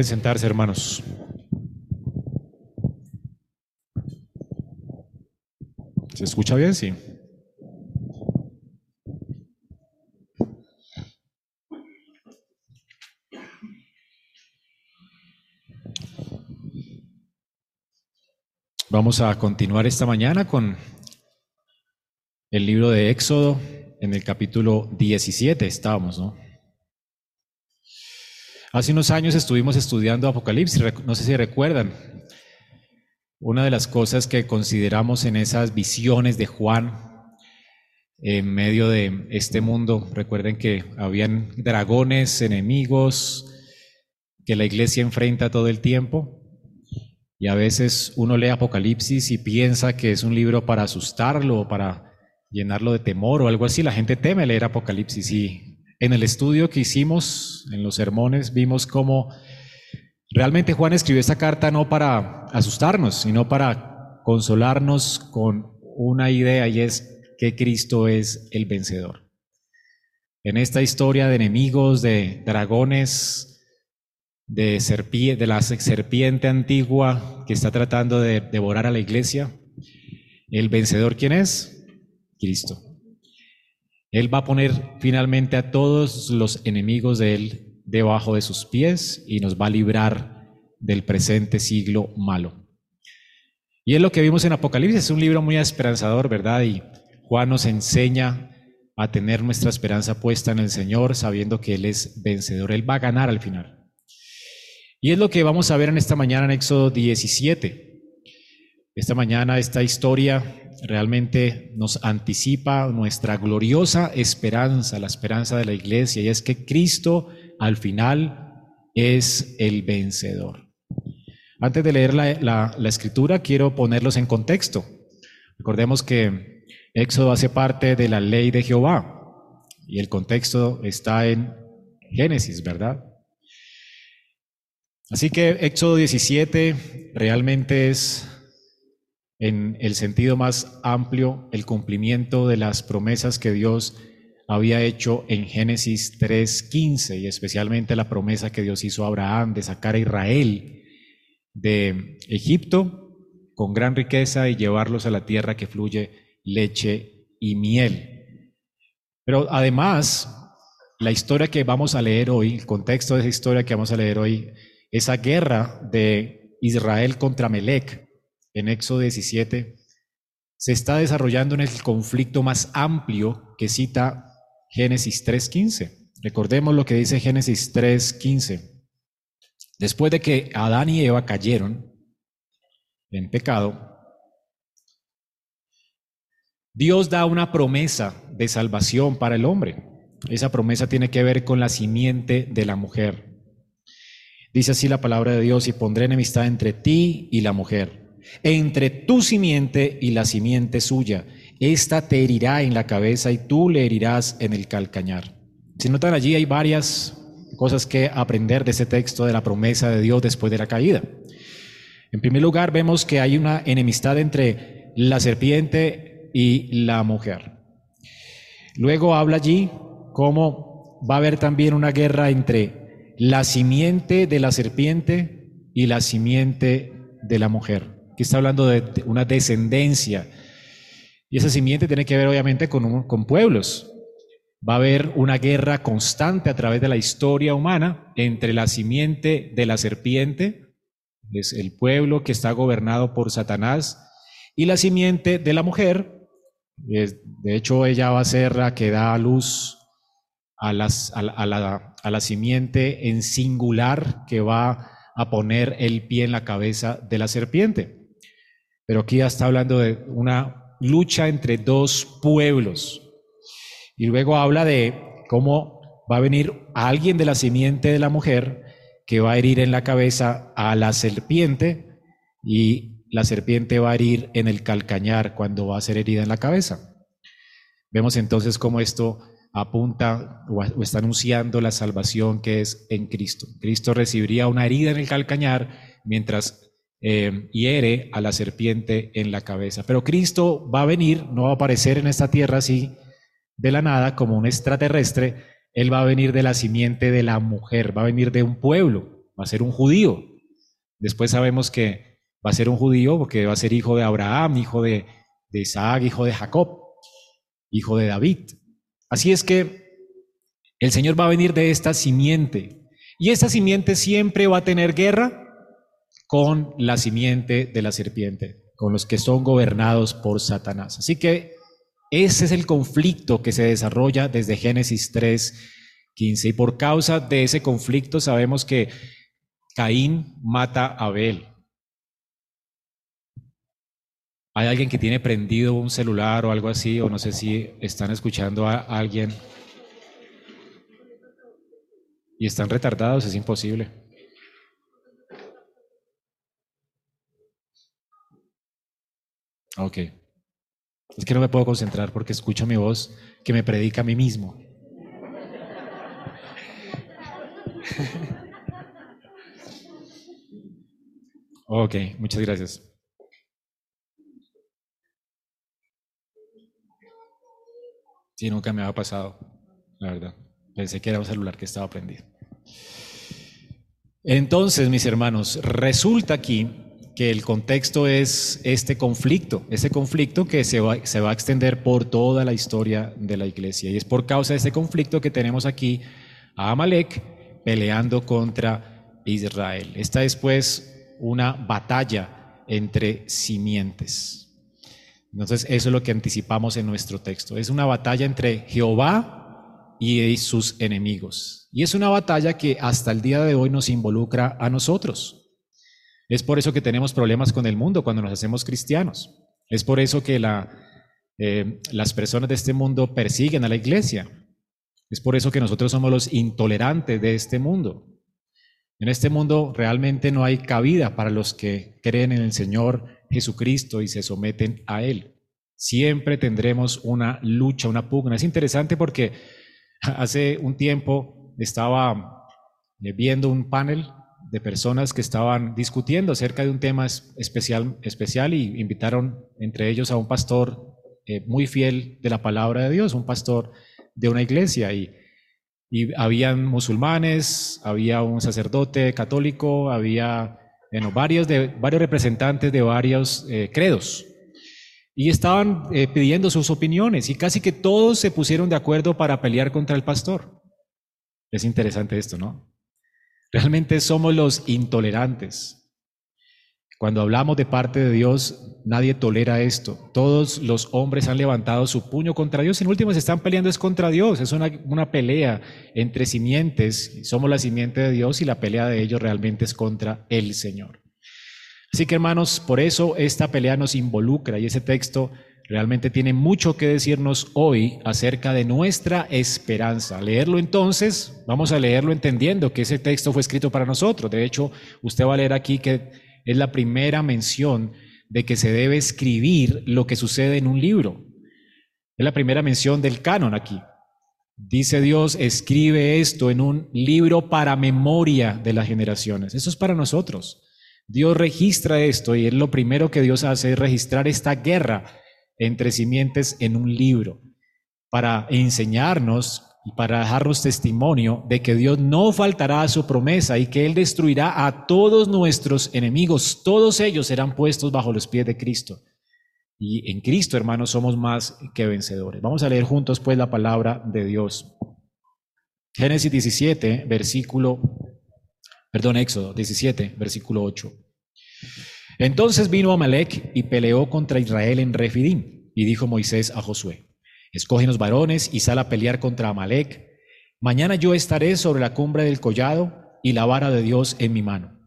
Pueden sentarse, hermanos. ¿Se escucha bien? Sí. Vamos a continuar esta mañana con el libro de Éxodo en el capítulo 17 estábamos, ¿no? Hace unos años estuvimos estudiando Apocalipsis, no sé si recuerdan. Una de las cosas que consideramos en esas visiones de Juan en medio de este mundo, recuerden que habían dragones, enemigos, que la iglesia enfrenta todo el tiempo. Y a veces uno lee Apocalipsis y piensa que es un libro para asustarlo o para llenarlo de temor o algo así. La gente teme leer Apocalipsis y en el estudio que hicimos, en los sermones, vimos cómo realmente Juan escribió esta carta no para asustarnos, sino para consolarnos con una idea y es que Cristo es el vencedor. En esta historia de enemigos, de dragones, de, de la serpiente antigua que está tratando de devorar a la iglesia, el vencedor, ¿quién es? Cristo. Él va a poner finalmente a todos los enemigos de Él debajo de sus pies y nos va a librar del presente siglo malo. Y es lo que vimos en Apocalipsis, es un libro muy esperanzador, ¿verdad? Y Juan nos enseña a tener nuestra esperanza puesta en el Señor, sabiendo que Él es vencedor, Él va a ganar al final. Y es lo que vamos a ver en esta mañana en Éxodo 17. Esta mañana esta historia realmente nos anticipa nuestra gloriosa esperanza, la esperanza de la iglesia, y es que Cristo al final es el vencedor. Antes de leer la, escritura, quiero ponerlos en contexto. Recordemos que Éxodo hace parte de la ley de Jehová y el contexto está en Génesis, ¿verdad? Así que Éxodo 17 realmente es en el sentido más amplio, el cumplimiento de las promesas que Dios había hecho en Génesis 3.15 y especialmente la promesa que Dios hizo a Abraham de sacar a Israel de Egipto con gran riqueza y llevarlos a la tierra que fluye leche y miel. Pero además, la historia que vamos a leer hoy, el contexto de esa historia que vamos a leer hoy, esa guerra de Israel contra Melec, en Éxodo 17, se está desarrollando en el conflicto más amplio que cita Génesis 3.15. Recordemos lo que dice Génesis 3.15. Después de que Adán y Eva cayeron en pecado, Dios da una promesa de salvación para el hombre. Esa promesa tiene que ver con la simiente de la mujer. Dice así la palabra de Dios, y pondré enemistad entre ti y la mujer entre tu simiente y la simiente suya. Esta te herirá en la cabeza y tú le herirás en el calcañar. Si notan allí hay varias cosas que aprender de ese texto de la promesa de Dios después de la caída. En primer lugar, vemos que hay una enemistad entre la serpiente y la mujer. Luego habla allí cómo va a haber también una guerra entre la simiente de la serpiente y la simiente de la mujer está hablando de una descendencia. Y esa simiente tiene que ver obviamente con, con pueblos. Va a haber una guerra constante a través de la historia humana entre la simiente de la serpiente, es el pueblo que está gobernado por Satanás, y la simiente de la mujer. De hecho, ella va a ser la que da a luz a, a, la, a la simiente en singular que va a poner el pie en la cabeza de la serpiente. Pero aquí ya está hablando de una lucha entre dos pueblos. Y luego habla de cómo va a venir alguien de la simiente de la mujer que va a herir en la cabeza a la serpiente y la serpiente va a herir en el calcañar cuando va a ser herida en la cabeza. Vemos entonces cómo esto apunta o está anunciando la salvación que es en Cristo. Cristo recibiría una herida en el calcañar mientras eh, hiere a la serpiente en la cabeza. Pero Cristo va a venir, no va a aparecer en esta tierra así de la nada como un extraterrestre, Él va a venir de la simiente de la mujer, va a venir de un pueblo, va a ser un judío. Después sabemos que va a ser un judío porque va a ser hijo de Abraham, hijo de, de Isaac, hijo de Jacob, hijo de David. Así es que el Señor va a venir de esta simiente. Y esta simiente siempre va a tener guerra con la simiente de la serpiente, con los que son gobernados por Satanás. Así que ese es el conflicto que se desarrolla desde Génesis 3, 15. Y por causa de ese conflicto sabemos que Caín mata a Abel. ¿Hay alguien que tiene prendido un celular o algo así? O no sé si están escuchando a alguien y están retardados, es imposible. Ok. Es que no me puedo concentrar porque escucho mi voz que me predica a mí mismo. ok, muchas gracias. Sí, nunca me había pasado, la verdad. Pensé que era un celular que estaba prendido. Entonces, mis hermanos, resulta aquí que el contexto es este conflicto, este conflicto que se va, se va a extender por toda la historia de la iglesia. Y es por causa de este conflicto que tenemos aquí a Amalek peleando contra Israel. Esta es pues una batalla entre simientes. Entonces, eso es lo que anticipamos en nuestro texto. Es una batalla entre Jehová y sus enemigos. Y es una batalla que hasta el día de hoy nos involucra a nosotros. Es por eso que tenemos problemas con el mundo cuando nos hacemos cristianos. Es por eso que eh, las personas de este mundo persiguen a la iglesia. Es por eso que nosotros somos los intolerantes de este mundo. En este mundo realmente no hay cabida para los que creen en el Señor Jesucristo y se someten a Él. Siempre tendremos una lucha, una pugna. Es interesante porque hace un tiempo estaba eh, viendo un panel de personas que estaban discutiendo acerca de un tema especial, especial y invitaron entre ellos a un pastor eh, muy fiel de la palabra de Dios, un pastor de una iglesia y, y habían musulmanes, había un sacerdote católico, había bueno, varios, de, varios representantes de varios eh, credos. Y estaban eh, pidiendo sus opiniones y casi que todos se pusieron de acuerdo para pelear contra el pastor. Es interesante esto, ¿no? Realmente somos los intolerantes. Cuando hablamos de parte de Dios, nadie tolera esto. Todos los hombres han levantado su puño contra Dios. En último, se están peleando es contra Dios. Es una, una pelea entre simientes. Somos la simiente de Dios y la pelea de ellos realmente es contra el Señor. Así que hermanos, por eso esta pelea nos involucra y ese texto realmente tiene mucho que decirnos hoy acerca de nuestra esperanza. Leerlo entonces, vamos a leerlo entendiendo que ese texto fue escrito para nosotros. De hecho, usted va a leer aquí que es la primera mención de que se debe escribir lo que sucede en un libro. Es la primera mención del canon aquí. Dice Dios, escribe esto en un libro para memoria de las generaciones. Eso es para nosotros. Dios registra esto y es lo primero que Dios hace es registrar esta guerra entre simientes en un libro para enseñarnos y para dejarnos testimonio de que Dios no faltará a su promesa y que Él destruirá a todos nuestros enemigos. Todos ellos serán puestos bajo los pies de Cristo. Y en Cristo, hermanos, somos más que vencedores. Vamos a leer juntos pues la palabra de Dios. Génesis 17, versículo, perdón, Éxodo 17, versículo 8. Entonces vino Amalek y peleó contra Israel en Refidim, y dijo Moisés a Josué, los varones y sal a pelear contra Amalek. Mañana yo estaré sobre la cumbre del collado y la vara de Dios en mi mano.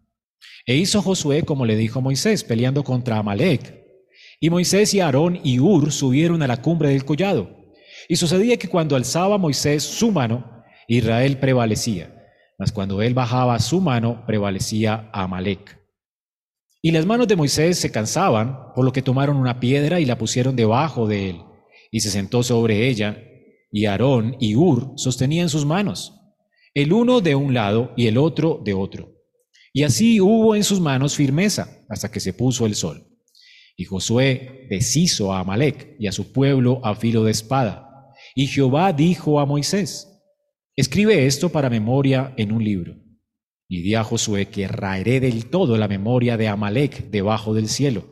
E hizo Josué como le dijo Moisés, peleando contra Amalek. Y Moisés y Aarón y Ur subieron a la cumbre del collado. Y sucedía que cuando alzaba Moisés su mano, Israel prevalecía, mas cuando él bajaba su mano, prevalecía Amalek. Y las manos de Moisés se cansaban, por lo que tomaron una piedra y la pusieron debajo de él y se sentó sobre ella, y Aarón y Ur sostenían sus manos, el uno de un lado y el otro de otro. Y así hubo en sus manos firmeza hasta que se puso el sol. Y Josué deshizo a Amalek y a su pueblo a filo de espada. Y Jehová dijo a Moisés, escribe esto para memoria en un libro Y di a Josué que raeré del todo la memoria de Amalek debajo del cielo.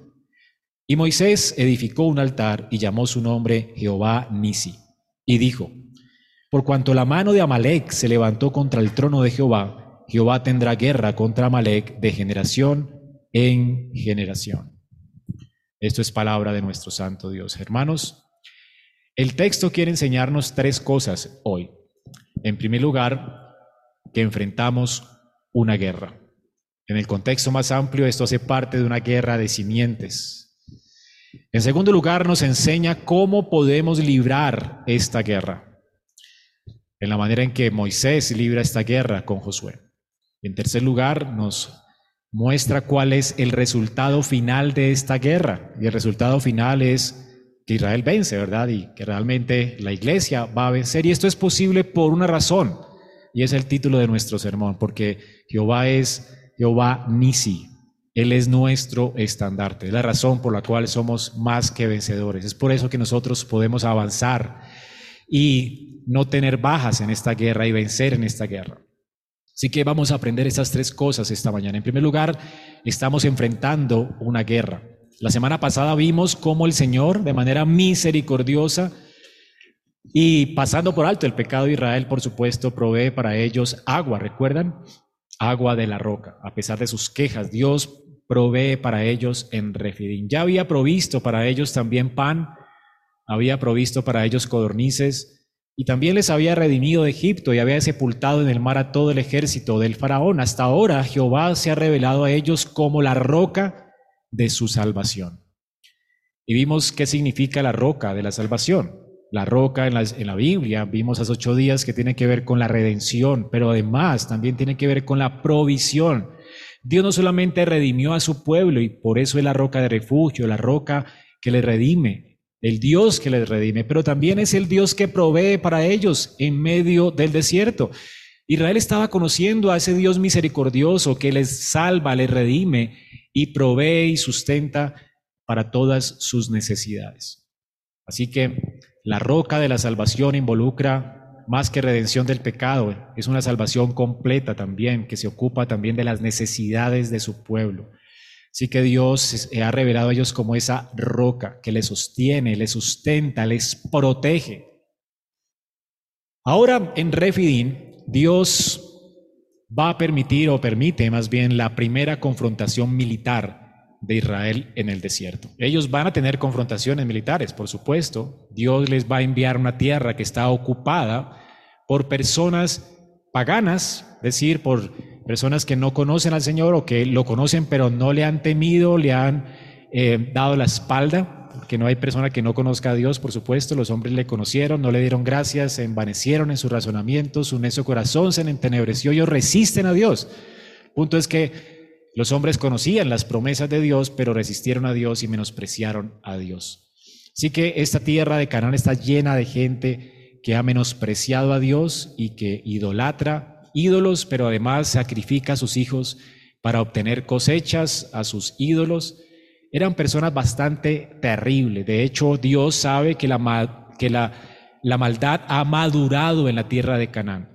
Y Moisés edificó un altar y llamó su nombre Jehová Nisi. Y dijo, por cuanto la mano de Amalek se levantó contra el trono de Jehová, Jehová tendrá guerra contra Amalek de generación en generación. Esto es palabra de nuestro Santo Dios. Hermanos, el texto quiere enseñarnos tres cosas hoy. En primer lugar, que enfrentamos una guerra. En el contexto más amplio, esto hace parte de una guerra de simientes. En segundo lugar, nos enseña cómo podemos librar esta guerra, en la manera en que Moisés libra esta guerra con Josué. En tercer lugar, nos muestra cuál es el resultado final de esta guerra. Y el resultado final es que Israel vence, ¿verdad? Y que realmente la iglesia va a vencer. Y esto es posible por una razón. Y es el título de nuestro sermón, porque Jehová es Jehová Nisi. Él es nuestro estandarte. Es la razón por la cual somos más que vencedores. Es por eso que nosotros podemos avanzar y no tener bajas en esta guerra y vencer en esta guerra. Así que vamos a aprender estas tres cosas esta mañana. En primer lugar, estamos enfrentando una guerra. La semana pasada vimos cómo el Señor, de manera misericordiosa y pasando por alto el pecado de Israel, por supuesto, provee para ellos agua. ¿Recuerdan? Agua de la roca. A pesar de sus quejas, Dios provee para ellos en Refidim. Ya había provisto para ellos también pan, había provisto para ellos codornices, y también les había redimido de Egipto y había sepultado en el mar a todo el ejército del faraón. Hasta ahora Jehová se ha revelado a ellos como la roca de su salvación. Y vimos qué significa la roca de la salvación. La roca en la, Biblia, vimos hace ocho días que tiene que ver con la redención, pero además también tiene que ver con la provisión. Dios no solamente redimió a su pueblo y por eso es la roca de refugio, la roca que le redime, el Dios que les redime, pero también es el Dios que provee para ellos en medio del desierto. Israel estaba conociendo a ese Dios misericordioso que les salva, les redime y provee y sustenta para todas sus necesidades. Así que la roca de la salvación involucra más que redención del pecado, es una salvación completa también, que se ocupa también de las necesidades de su pueblo. Así que Dios se ha revelado a ellos como esa roca que les sostiene, les sustenta, les protege. Ahora en Refidín, Dios va a permitir o permite más bien la primera confrontación militar de Israel en el desierto. Ellos van a tener confrontaciones militares, por supuesto. Dios les va a enviar una tierra que está ocupada por personas paganas, es decir, por personas que no conocen al Señor o que lo conocen pero no le han temido, le han eh, dado la espalda que no hay persona que no conozca a Dios, por supuesto, los hombres le conocieron, no le dieron gracias, se envanecieron en su razonamiento, su necio corazón se entenebreció, ellos resisten a Dios. Punto es que los hombres conocían las promesas de Dios, pero resistieron a Dios y menospreciaron a Dios. Así que esta tierra de Canaán está llena de gente que ha menospreciado a Dios y que idolatra ídolos, pero además sacrifica a sus hijos para obtener cosechas a sus ídolos eran personas bastante terribles. De hecho, Dios sabe que la, que la, la maldad ha madurado en la tierra de Canaán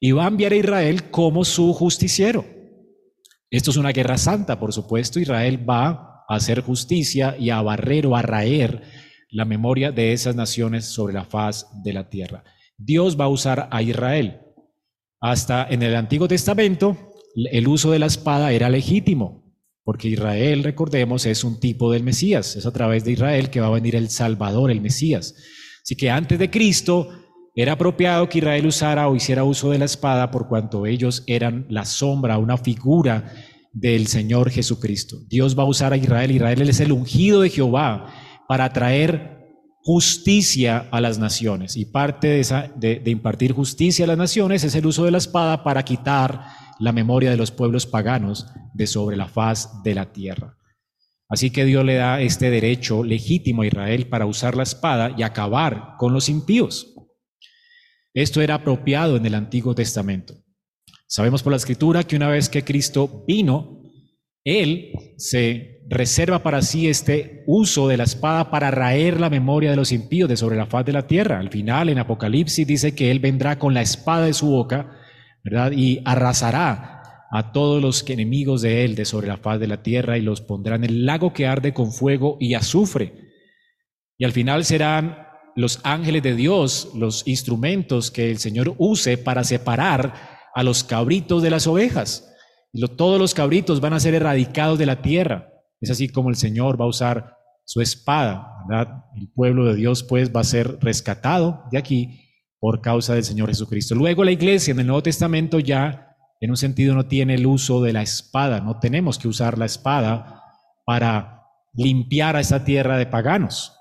y va a enviar a Israel como su justiciero. Esto es una guerra santa, por supuesto. Israel va a hacer justicia y a barrer o a raer la memoria de esas naciones sobre la faz de la tierra. Dios va a usar a Israel. Hasta en el Antiguo Testamento, el uso de la espada era legítimo. Porque Israel, recordemos, es un tipo del Mesías. Es a través de Israel que va a venir el Salvador, el Mesías. Así que antes de Cristo era apropiado que Israel usara o hiciera uso de la espada por cuanto ellos eran la sombra, una figura del Señor Jesucristo. Dios va a usar a Israel. Israel es el ungido de Jehová para traer justicia a las naciones. Y parte de, esa, de, impartir justicia a las naciones es el uso de la espada para quitar la memoria de los pueblos paganos de sobre la faz de la tierra. Así que Dios le da este derecho legítimo a Israel para usar la espada y acabar con los impíos. Esto era apropiado en el Antiguo Testamento. Sabemos por la Escritura que una vez que Cristo vino, Él se reserva para sí este uso de la espada para raer la memoria de los impíos de sobre la faz de la tierra. Al final, en Apocalipsis dice que Él vendrá con la espada de su boca ¿verdad? Y arrasará a todos los enemigos de él de sobre la faz de la tierra y los pondrá en el lago que arde con fuego y azufre. Y al final serán los ángeles de Dios los instrumentos que el Señor use para separar a los cabritos de las ovejas. Todos los cabritos van a ser erradicados de la tierra. Es así como el Señor va a usar su espada, ¿verdad? El pueblo de Dios pues va a ser rescatado de aquí por causa del Señor Jesucristo. Luego la iglesia en el Nuevo Testamento ya en un sentido no tiene el uso de la espada, no tenemos que usar la espada para limpiar a esta tierra de paganos.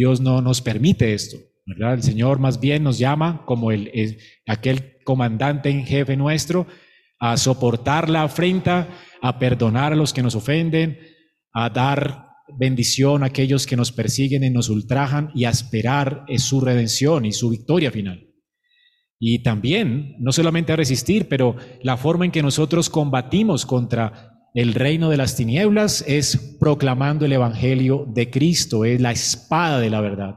Dios no nos permite esto, ¿verdad? El Señor más bien nos llama como el, aquel comandante en jefe nuestro a soportar la afrenta, a perdonar a los que nos ofenden, a dar bendición a aquellos que nos persiguen y nos ultrajan y a esperar su redención y su victoria final. Y también, no solamente a resistir, pero la forma en que nosotros combatimos contra el reino de las tinieblas es proclamando el Evangelio de Cristo, es la espada de la verdad.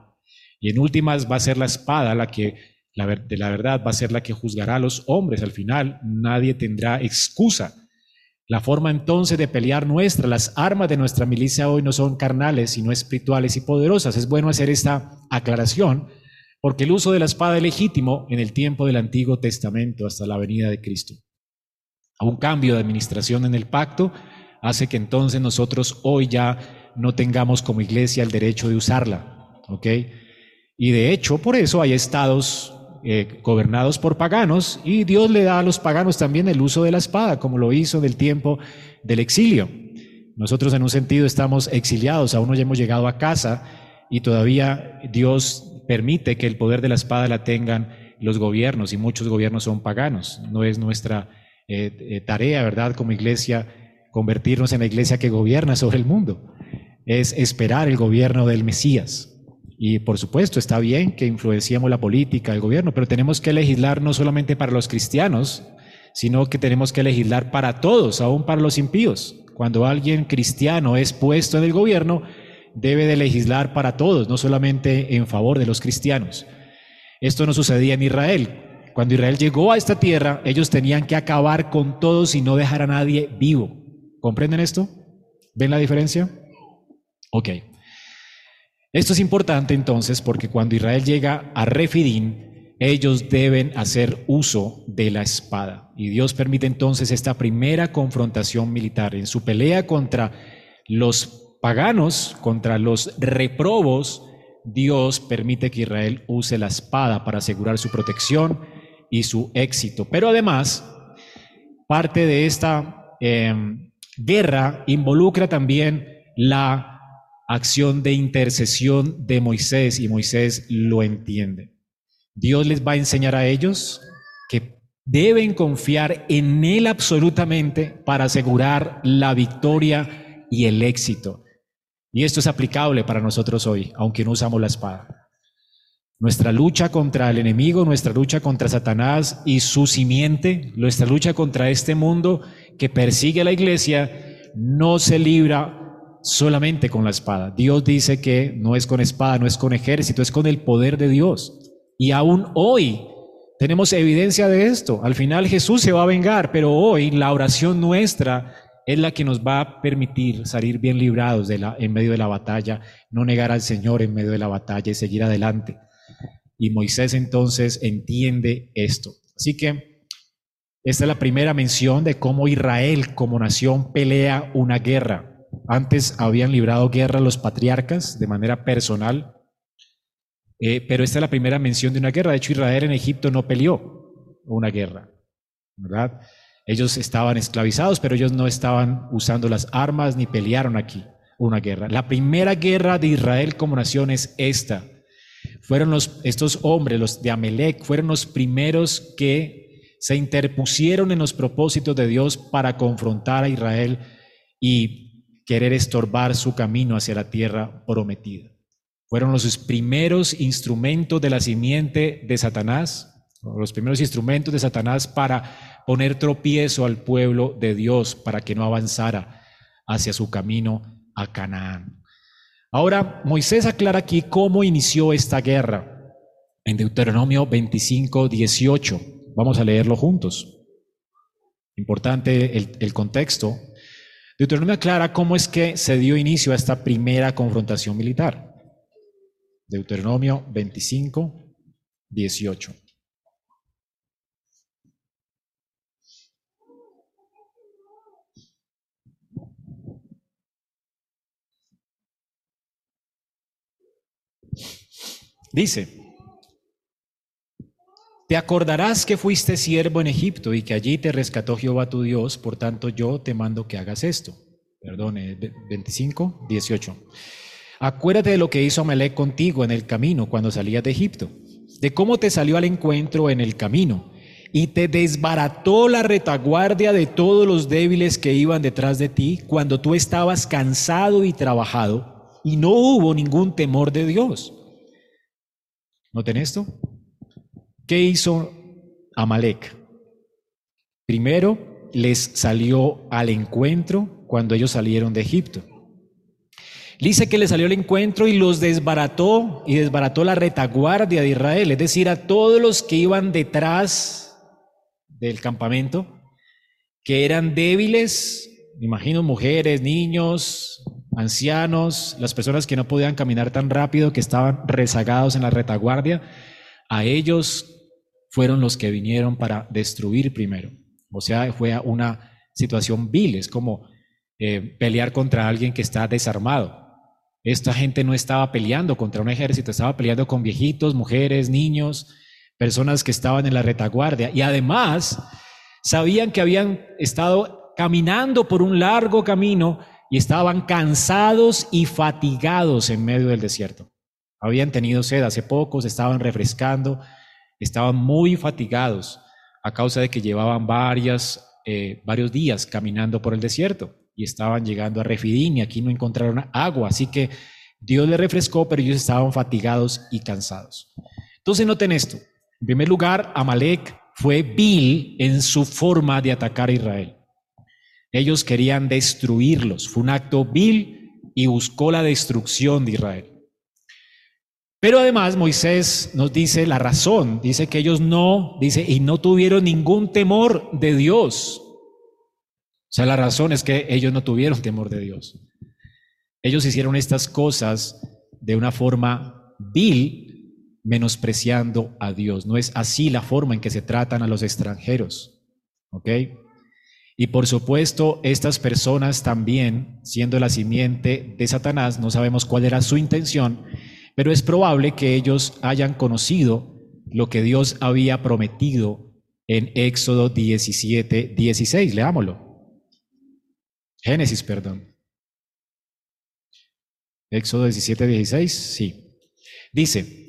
Y en últimas va a ser la espada la que, la, de la verdad, va a ser la que juzgará a los hombres. Al final nadie tendrá excusa. La forma entonces de pelear nuestra, las armas de nuestra milicia hoy no son carnales, sino espirituales y poderosas. Es bueno hacer esta aclaración porque el uso de la espada es legítimo en el tiempo del Antiguo Testamento hasta la venida de Cristo. Un cambio de administración en el pacto hace que entonces nosotros hoy ya no tengamos como iglesia el derecho de usarla, ¿ok? Y de hecho, por eso hay estados eh, gobernados por paganos y Dios le da a los paganos también el uso de la espada, como lo hizo en el tiempo del exilio. Nosotros en un sentido estamos exiliados, aún no hemos llegado a casa y todavía Dios permite que el poder de la espada la tengan los gobiernos y muchos gobiernos son paganos. No es nuestra eh, eh, tarea, ¿verdad? Como iglesia, convertirnos en la iglesia que gobierna sobre el mundo. Es esperar el gobierno del Mesías. Y por supuesto, está bien que influenciemos la política, el gobierno, pero tenemos que legislar no solamente para los cristianos, sino que tenemos que legislar para todos, aún para los impíos. Cuando alguien cristiano es puesto en el gobierno, debe de legislar para todos, no solamente en favor de los cristianos. Esto no sucedía en Israel. Cuando Israel llegó a esta tierra, ellos tenían que acabar con todos y no dejar a nadie vivo. ¿Comprenden esto? ¿Ven la diferencia? Ok. Esto es importante entonces porque cuando Israel llega a Refidín, ellos deben hacer uso de la espada. Y Dios permite entonces esta primera confrontación militar en su pelea contra los paganos, contra los reprobos, Dios permite que Israel use la espada para asegurar su protección y su éxito. Pero además, parte de esta em, guerra involucra también la acción de intercesión de Moisés y Moisés lo entiende. Dios les va a enseñar a ellos que deben confiar en Él absolutamente para asegurar la victoria y el éxito. Y esto es aplicable para nosotros hoy, aunque no usamos la espada. Nuestra lucha contra el enemigo, nuestra lucha contra Satanás y su simiente, nuestra lucha contra este mundo que persigue a la iglesia, no se libra solamente con la espada. Dios dice que no es con espada, no es con ejército, es con el poder de Dios. Y aún hoy tenemos evidencia de esto. Al final Jesús se va a vengar, pero hoy la oración nuestra es la que nos va a permitir salir bien librados de la, en medio de la batalla, no negar al Señor en medio de la batalla y seguir adelante. Y Moisés entonces entiende esto. Así que esta es la primera mención de cómo Israel como nación pelea una guerra. Antes habían librado guerra los patriarcas de manera personal, eh, pero esta es la primera mención de una guerra. De hecho, Israel en Egipto no peleó una guerra, ¿verdad? Ellos estaban esclavizados, pero ellos no estaban usando las armas ni pelearon aquí una guerra. La primera guerra de Israel como nación es esta. Fueron los, estos hombres, los de Amelec, fueron los primeros que se interpusieron en los propósitos de Dios para confrontar a Israel y querer estorbar su camino hacia la tierra prometida. Fueron los primeros instrumentos de la simiente de Satanás, los primeros instrumentos de Satanás para poner tropiezo al pueblo de Dios para que no avanzara hacia su camino a Canaán. Ahora, Moisés aclara aquí cómo inició esta guerra en Deuteronomio 25, 18. Vamos a leerlo juntos. Importante el, contexto. Deuteronomio aclara cómo es que se dio inicio a esta primera confrontación militar. Deuteronomio 25, 18. Dice, te acordarás que fuiste siervo en Egipto y que allí te rescató Jehová tu Dios, por tanto yo te mando que hagas esto. Perdón, 25, 18. Acuérdate de lo que hizo Amalek contigo en el camino cuando salías de Egipto, de cómo te salió al encuentro en el camino y te desbarató la retaguardia de todos los débiles que iban detrás de ti cuando tú estabas cansado y trabajado y no hubo ningún temor de Dios. ¿Noten esto? ¿Qué hizo Amalek? Primero les salió al encuentro cuando ellos salieron de Egipto. Dice que les salió al encuentro y los desbarató y desbarató la retaguardia de Israel, es decir, a todos los que iban detrás del campamento, que eran débiles, imagino mujeres, niños, ancianos, las personas que no podían caminar tan rápido, que estaban rezagados en la retaguardia, a ellos fueron los que vinieron para destruir primero. O sea, fue una situación vil, es como eh, pelear contra alguien que está desarmado. Esta gente no estaba peleando contra un ejército, estaba peleando con viejitos, mujeres, niños, personas que estaban en la retaguardia. Y además, sabían que habían estado caminando por un largo camino y estaban cansados y fatigados en medio del desierto. Habían tenido sed hace poco, se estaban refrescando, estaban muy fatigados a causa de que llevaban varias, eh, varios días caminando por el desierto y estaban llegando a Refidim y aquí no encontraron agua, así que Dios les refrescó, pero ellos estaban fatigados y cansados. Entonces noten esto. En primer lugar, Amalek fue vil en su forma de atacar a Israel. Ellos querían destruirlos. Fue un acto vil y buscó la destrucción de Israel. Pero además Moisés nos dice la razón, dice que ellos no, dice, y no tuvieron ningún temor de Dios. O sea, la razón es que ellos no tuvieron temor de Dios. Ellos hicieron estas cosas de una forma vil, menospreciando a Dios. No es así la forma en que se tratan a los extranjeros. ¿Ok? Y por supuesto, estas personas también, siendo la simiente de Satanás, no sabemos cuál era su intención, pero es probable que ellos hayan conocido lo que Dios había prometido en Éxodo 17, 16. Leámoslo. Génesis, perdón. Éxodo 17, 16, sí. Dice,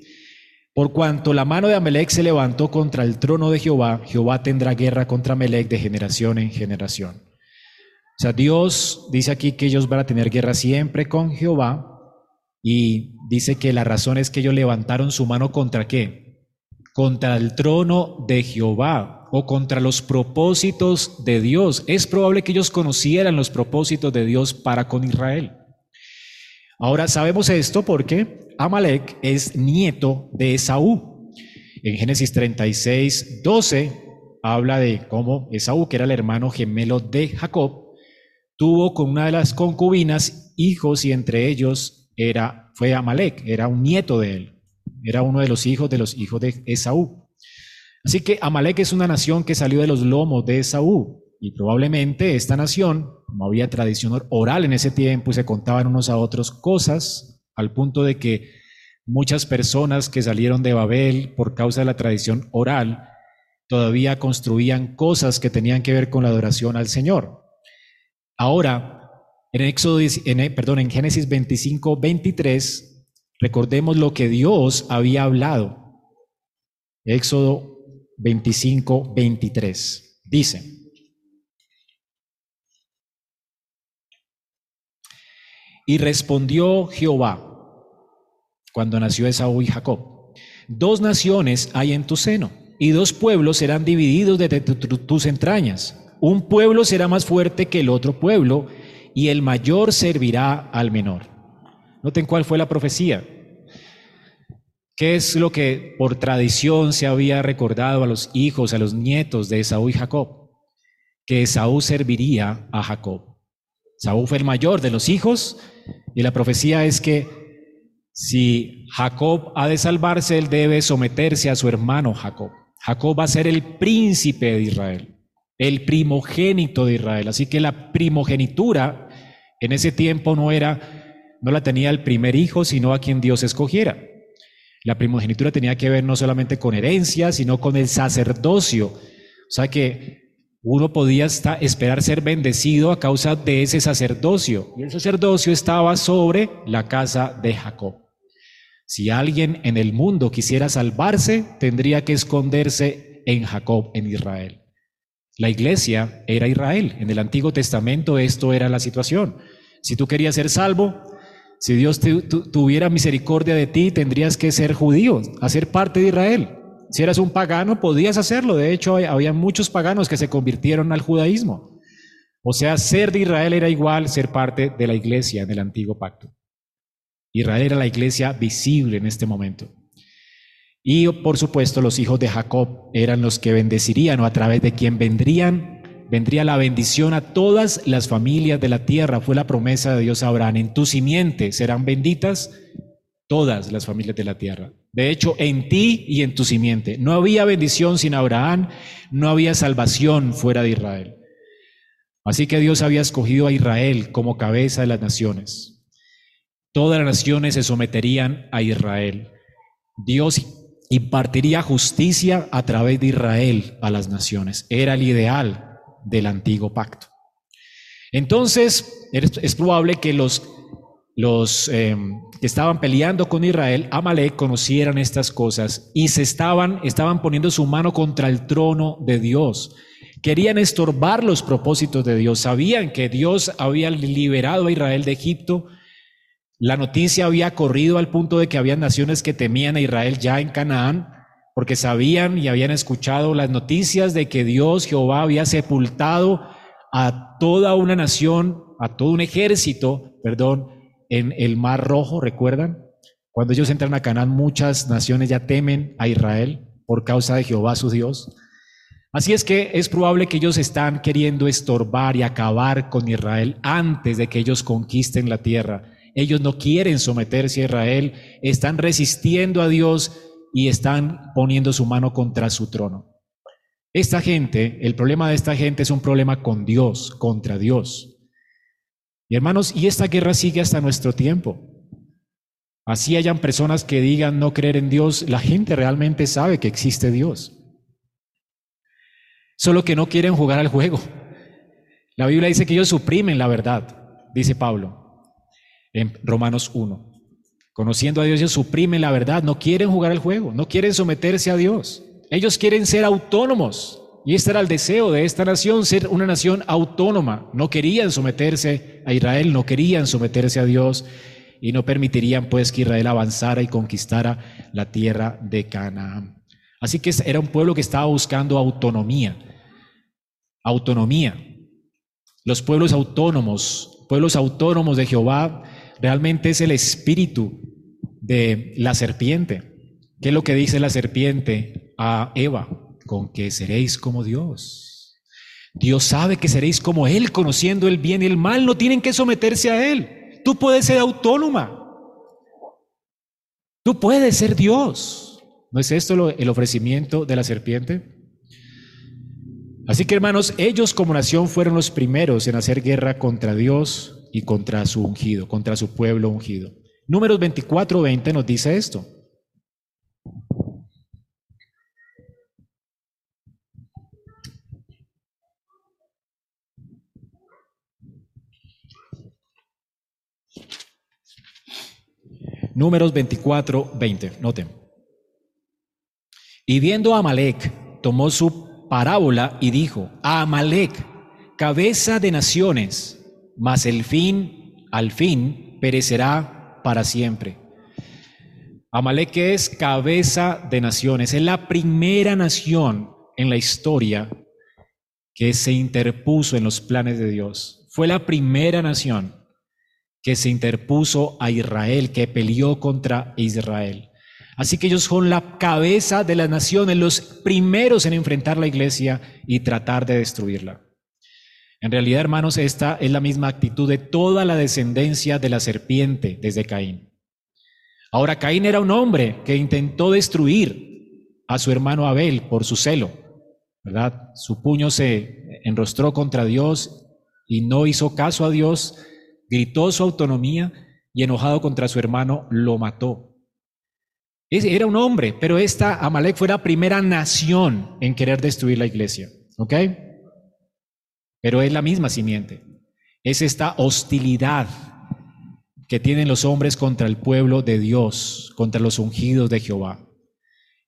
por cuanto la mano de Amelec se levantó contra el trono de Jehová, Jehová tendrá guerra contra Amelec de generación en generación. O sea, Dios dice aquí que ellos van a tener guerra siempre con Jehová, y dice que la razón es que ellos levantaron su mano contra qué? Contra el trono de Jehová o contra los propósitos de Dios. Es probable que ellos conocieran los propósitos de Dios para con Israel. Ahora sabemos esto porque Amalek es nieto de Esaú. En Génesis 36, 12 habla de cómo Esaú, que era el hermano gemelo de Jacob, tuvo con una de las concubinas hijos y entre ellos era, fue Amalek, era un nieto de él, era uno de los hijos de los hijos de Esaú. Así que Amalek es una nación que salió de los lomos de Esaú. Y probablemente esta nación, como había tradición oral en ese tiempo y se contaban unos a otros cosas, al punto de que muchas personas que salieron de Babel por causa de la tradición oral, todavía construían cosas que tenían que ver con la adoración al Señor. Ahora, en Éxodo, en, perdón, en Génesis 25, 23, recordemos lo que Dios había hablado. Éxodo 25, 23. Dice, y respondió Jehová cuando nació Esaú y Jacob, dos naciones hay en tu seno, y dos pueblos serán divididos de tus entrañas. Un pueblo será más fuerte que el otro pueblo, y el mayor servirá al menor. Noten cuál fue la profecía. ¿Qué es lo que por tradición se había recordado a los hijos, a los nietos de Esaú y Jacob? que Esaú serviría a Jacob. Saúl fue el mayor de los hijos y la profecía es que si Jacob ha de salvarse, él debe someterse a su hermano Jacob. Jacob va a ser el príncipe de Israel, el primogénito de Israel. Así que la primogenitura en ese tiempo no era, no la tenía el primer hijo, sino a quien Dios escogiera. La primogenitura tenía que ver no solamente con herencia, sino con el sacerdocio. O sea que uno podía esperar ser bendecido a causa de ese sacerdocio. Y el sacerdocio estaba sobre la casa de Jacob. Si alguien en el mundo quisiera salvarse, tendría que esconderse en Jacob, en Israel. La iglesia era Israel. En el Antiguo Testamento esto era la situación. Si tú querías ser salvo, si Dios tuviera misericordia de ti, tendrías que ser judío, hacer parte de Israel. Si eras un pagano, podías hacerlo. De hecho, había muchos paganos que se convirtieron al judaísmo. O sea, ser de Israel era igual ser parte de la iglesia en el antiguo pacto. Israel era la iglesia visible en este momento. Y por supuesto, los hijos de Jacob eran los que bendecirían o a través de quien vendrían vendría la bendición a todas las familias de la tierra. Fue la promesa de Dios a Abraham. En tu simiente serán benditas todas las familias de la tierra. De hecho, en ti y en tu simiente. No había bendición sin Abraham, no había salvación fuera de Israel. Así que Dios había escogido a Israel como cabeza de las naciones. Todas las naciones se someterían a Israel. Dios impartiría justicia a través de Israel a las naciones. Era el ideal del antiguo pacto. Entonces, es probable que los los em, que estaban peleando con Israel, Amalek, conocieran estas cosas y se estaban, estaban poniendo su mano contra el trono de Dios. Querían estorbar los propósitos de Dios. Sabían que Dios había liberado a Israel de Egipto. La noticia había corrido al punto de que había naciones que temían a Israel ya en Canaán, porque sabían y habían escuchado las noticias de que Dios, Jehová, había sepultado a toda una nación, a todo un ejército, perdón, en el Mar Rojo, ¿recuerdan? Cuando ellos entran a Canaán, muchas naciones ya temen a Israel por causa de Jehová su Dios. Así es que es probable que ellos están queriendo estorbar y acabar con Israel antes de que ellos conquisten la tierra. Ellos no quieren someterse a Israel, están resistiendo a Dios y están poniendo su mano contra su trono. Esta gente, el problema de esta gente es un problema con Dios, contra Dios. Hermanos, y esta guerra sigue hasta nuestro tiempo. Así hayan personas que digan no creer en Dios, la gente realmente sabe que existe Dios. Solo que no quieren jugar al juego. La Biblia dice que ellos suprimen la verdad, dice Pablo en Romanos 1. Conociendo a Dios, ellos suprimen la verdad, no quieren jugar al juego, no quieren someterse a Dios. Ellos quieren ser autónomos. Y este era el deseo de esta nación, ser una nación autónoma. No querían someterse a Israel, no querían someterse a Dios y no permitirían pues que Israel avanzara y conquistara la tierra de Canaán. Así que era un pueblo que estaba buscando autonomía. Autonomía. Los pueblos autónomos, pueblos autónomos de Jehová, realmente es el espíritu de la serpiente. ¿Qué es lo que dice la serpiente a Eva? Con que seréis como Dios. Dios sabe que seréis como Él, conociendo el bien y el mal, no tienen que someterse a Él. Tú puedes ser autónoma. Tú puedes ser Dios. ¿No es esto el ofrecimiento de la serpiente? Así que hermanos, ellos como nación fueron los primeros en hacer guerra contra Dios y contra su ungido, contra su pueblo ungido. Números 24, 20 nos dice esto. Números 24, 20. Noten. Y viendo a Amalek, tomó su parábola y dijo, a Amalek, cabeza de naciones, mas el fin, al fin, perecerá para siempre. Amalek es cabeza de naciones, es la primera nación en la historia que se interpuso en los planes de Dios. Fue la primera nación que se interpuso a Israel, que peleó contra Israel. Así que ellos son la cabeza de las naciones, los primeros en enfrentar la iglesia y tratar de destruirla. En realidad, hermanos, esta es la misma actitud de toda la descendencia de la serpiente desde Caín. Ahora, Caín era un hombre que intentó destruir a su hermano Abel por su celo, ¿verdad? Su puño se enrostró contra Dios y no hizo caso a Dios, gritó su autonomía y enojado contra su hermano lo mató. Era un hombre, pero esta Amalek fue la primera nación en querer destruir la iglesia, ¿ok? Pero es la misma simiente. Es esta hostilidad que tienen los hombres contra el pueblo de Dios, contra los ungidos de Jehová.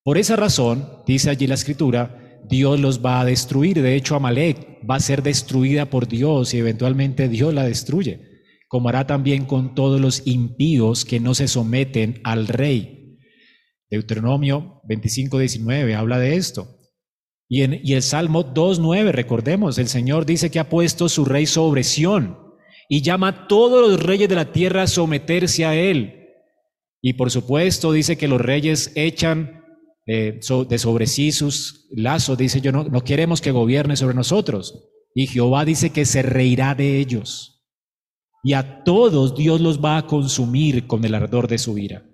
Por esa razón, dice allí la escritura, Dios los va a destruir. De hecho, Amalek va a ser destruida por Dios y eventualmente Dios la destruye, como hará también con todos los impíos que no se someten al rey. Deuteronomio 25, 19 habla de esto. Y, en, el Salmo 2.9, recordemos, el Señor dice que ha puesto su rey sobre Sión y llama a todos los reyes de la tierra a someterse a él. Y por supuesto dice que los reyes echan eh, de sobre sí sus lazos, dice yo no, no queremos que gobierne sobre nosotros. Y Jehová dice que se reirá de ellos. Y a todos Dios los va a consumir con el ardor de su ira.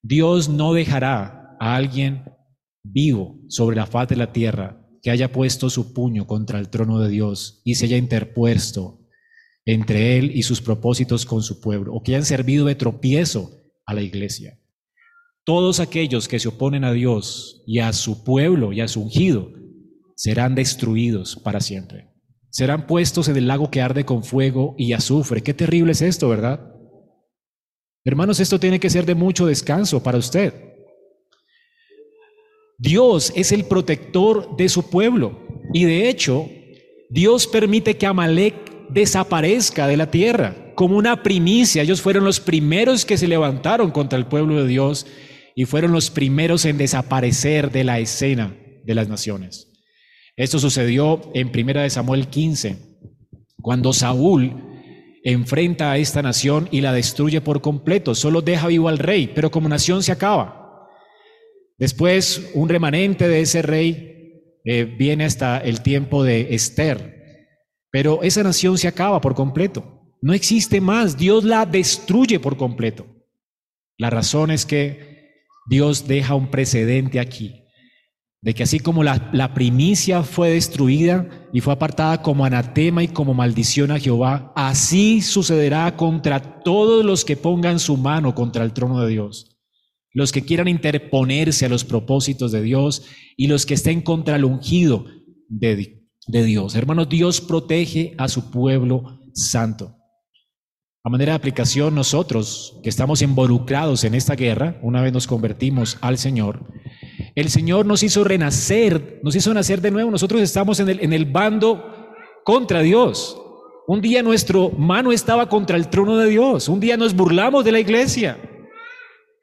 Dios no dejará a alguien vivo sobre la faz de la tierra que haya puesto su puño contra el trono de Dios y se haya interpuesto entre él y sus propósitos con su pueblo, o que hayan servido de tropiezo a la iglesia. Todos aquellos que se oponen a Dios y a su pueblo y a su ungido serán destruidos para siempre. Serán puestos en el lago que arde con fuego y azufre. Qué terrible es esto, ¿verdad? Hermanos, esto tiene que ser de mucho descanso para usted. Dios es el protector de su pueblo y de hecho Dios permite que Amalek desaparezca de la tierra como una primicia. Ellos fueron los primeros que se levantaron contra el pueblo de Dios y fueron los primeros en desaparecer de la escena de las naciones. Esto sucedió en Primera de Samuel 15, cuando Saúl enfrenta a esta nación y la destruye por completo, solo deja vivo al rey, pero como nación se acaba. Después, un remanente de ese rey eh, viene hasta el tiempo de Esther, pero esa nación se acaba por completo. No existe más. Dios la destruye por completo. La razón es que Dios deja un precedente aquí. De que así como la, primicia fue destruida y fue apartada como anatema y como maldición a Jehová, así sucederá contra todos los que pongan su mano contra el trono de Dios. Los que quieran interponerse a los propósitos de Dios y los que estén contra el ungido de, de Dios. Hermanos, Dios protege a su pueblo santo. A manera de aplicación, nosotros que estamos involucrados en esta guerra, una vez nos convertimos al Señor, el Señor nos hizo renacer, nos hizo nacer de nuevo. Nosotros estamos en el, en el bando contra Dios. Un día nuestro mano estaba contra el trono de Dios. Un día nos burlamos de la iglesia.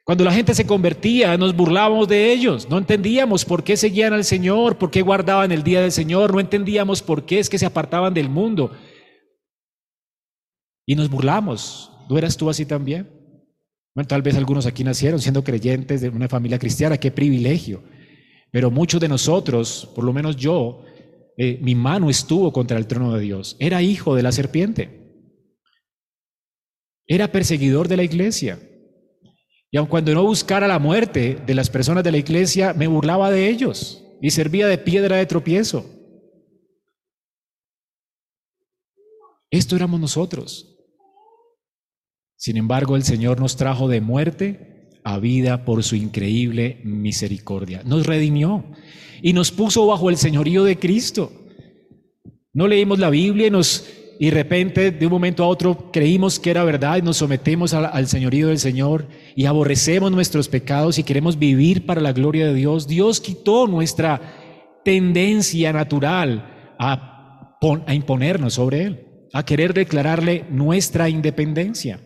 Cuando la gente se convertía, nos burlábamos de ellos, no entendíamos por qué seguían al Señor, por qué guardaban el día del Señor, no entendíamos por qué es que se apartaban del mundo. Y nos burlamos. ¿No eras tú así también? Bueno, tal vez algunos aquí nacieron siendo creyentes de una familia cristiana, qué privilegio. Pero muchos de nosotros, por lo menos yo, eh, mi mano estuvo contra el trono de Dios. Era hijo de la serpiente. Era perseguidor de la iglesia. Y aun cuando no buscara la muerte de las personas de la iglesia, me burlaba de ellos y servía de piedra de tropiezo. Esto éramos nosotros. Sin embargo, el Señor nos trajo de muerte a vida por su increíble misericordia. Nos redimió y nos puso bajo el señorío de Cristo. No leímos la Biblia y nos y de repente de un momento a otro creímos que era verdad y nos sometemos al, señorío del Señor y aborrecemos nuestros pecados y queremos vivir para la gloria de Dios, Dios quitó nuestra tendencia natural a, a imponernos sobre Él, a querer declararle nuestra independencia.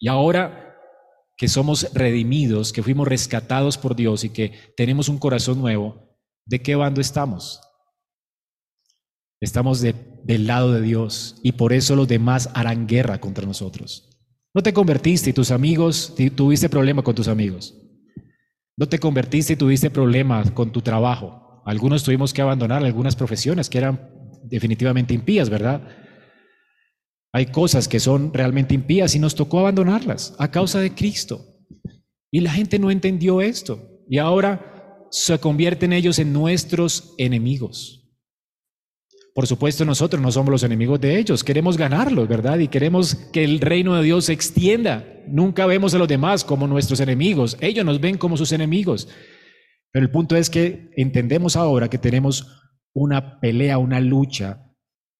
Y ahora que somos redimidos, que fuimos rescatados por Dios y que tenemos un corazón nuevo, ¿de qué bando estamos? Estamos del lado de Dios y por eso los demás harán guerra contra nosotros. No te convertiste y tus amigos, tuviste problemas con tus amigos. No te convertiste y tuviste problemas con tu trabajo. Algunos tuvimos que abandonar algunas profesiones que eran definitivamente impías, ¿verdad? Hay cosas que son realmente impías y nos tocó abandonarlas a causa de Cristo. Y la gente no entendió esto. Y ahora se convierten ellos en nuestros enemigos. Por supuesto, nosotros no somos los enemigos de ellos, queremos ganarlos, ¿verdad? Y queremos que el reino de Dios se extienda. Nunca vemos a los demás como nuestros enemigos, ellos nos ven como sus enemigos. Pero el punto es que entendemos ahora que tenemos una pelea, una lucha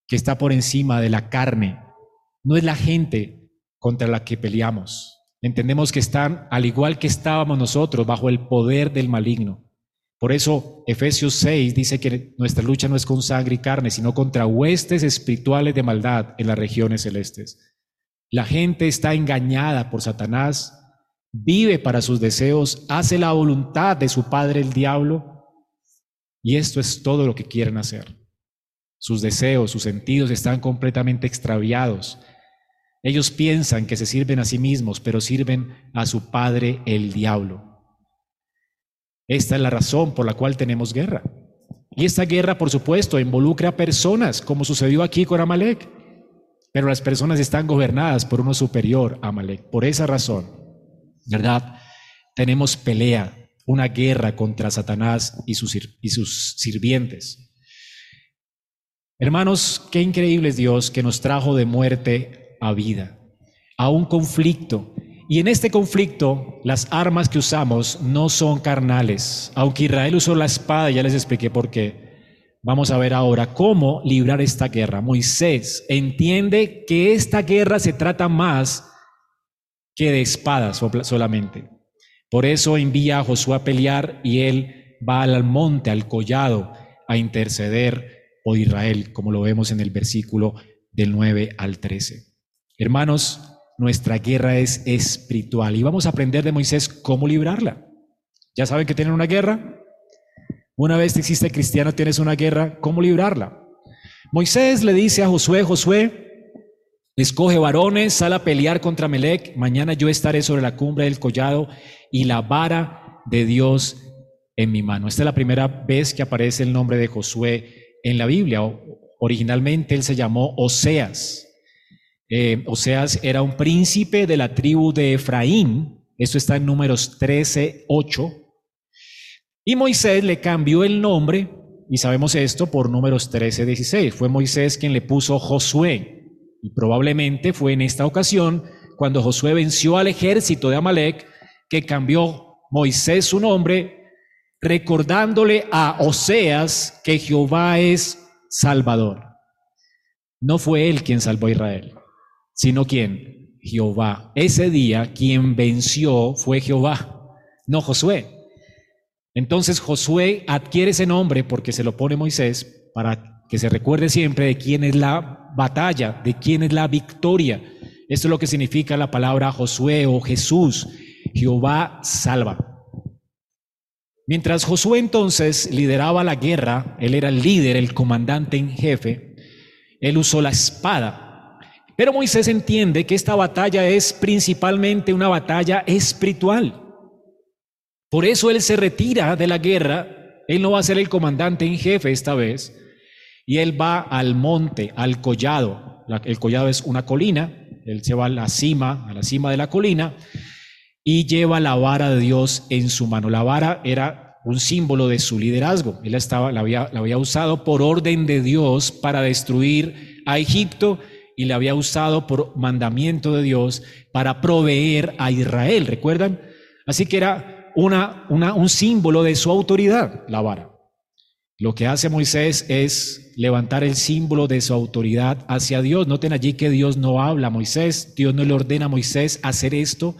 que está por encima de la carne. No es la gente contra la que peleamos. Entendemos que están, al igual que estábamos nosotros, bajo el poder del maligno. Por eso Efesios 6 dice que nuestra lucha no es con sangre y carne, sino contra huestes espirituales de maldad en las regiones celestes. La gente está engañada por Satanás, vive para sus deseos, hace la voluntad de su padre el diablo, y esto es todo lo que quieren hacer. Sus deseos, sus sentidos están completamente extraviados. Ellos piensan que se sirven a sí mismos, pero sirven a su padre el diablo. Esta es la razón por la cual tenemos guerra. Y esta guerra, por supuesto, involucra a personas, como sucedió aquí con Amalek. Pero las personas están gobernadas por uno superior Amalek. Por esa razón, ¿verdad? Tenemos pelea, una guerra contra Satanás y sus, y sus sirvientes. Hermanos, qué increíble es Dios que nos trajo de muerte a vida, a un conflicto y en este conflicto, las armas que usamos no son carnales. Aunque Israel usó la espada, ya les expliqué por qué. Vamos a ver ahora cómo librar esta guerra. Moisés entiende que esta guerra se trata más que de espadas solamente. Por eso envía a Josué a pelear y él va al monte, al collado, a interceder por Israel, como lo vemos en el versículo del 9 al 13. Hermanos, nuestra guerra es espiritual y vamos a aprender de Moisés cómo librarla. ¿Ya saben que tienen una guerra? Una vez que existe cristiano tienes una guerra, ¿cómo librarla? Moisés le dice a Josué, Josué, escoge varones, sal a pelear contra Melec, mañana yo estaré sobre la cumbre del collado y la vara de Dios en mi mano. Esta es la primera vez que aparece el nombre de Josué en la Biblia. Originalmente él se llamó Oseas. Eh, Oseas era un príncipe de la tribu de Efraín. Esto está en números 13, 8. Y Moisés le cambió el nombre, y sabemos esto por números 13, 16. Fue Moisés quien le puso Josué. Y probablemente fue en esta ocasión, cuando Josué venció al ejército de Amalek, que cambió Moisés su nombre, recordándole a Oseas que Jehová es Salvador. No fue él quien salvó a Israel sino quién? Jehová. Ese día quien venció fue Jehová, no Josué. Entonces Josué adquiere ese nombre porque se lo pone Moisés para que se recuerde siempre de quién es la batalla, de quién es la victoria. Esto es lo que significa la palabra Josué o Jesús. Jehová salva. Mientras Josué entonces lideraba la guerra, él era el líder, el comandante en jefe, él usó la espada. Pero Moisés entiende que esta batalla es principalmente una batalla espiritual. Por eso él se retira de la guerra, él no va a ser el comandante en jefe esta vez, y él va al monte, al collado. El collado es una colina, él se va a la cima, a la cima de la colina, y lleva la vara de Dios en su mano. La vara era un símbolo de su liderazgo. Él estaba, la, había, la había usado por orden de Dios para destruir a Egipto y le había usado por mandamiento de Dios para proveer a Israel, ¿recuerdan? Así que era una, una, un símbolo de su autoridad, la vara. Lo que hace Moisés es levantar el símbolo de su autoridad hacia Dios. Noten allí que Dios no habla a Moisés, Dios no le ordena a Moisés hacer esto.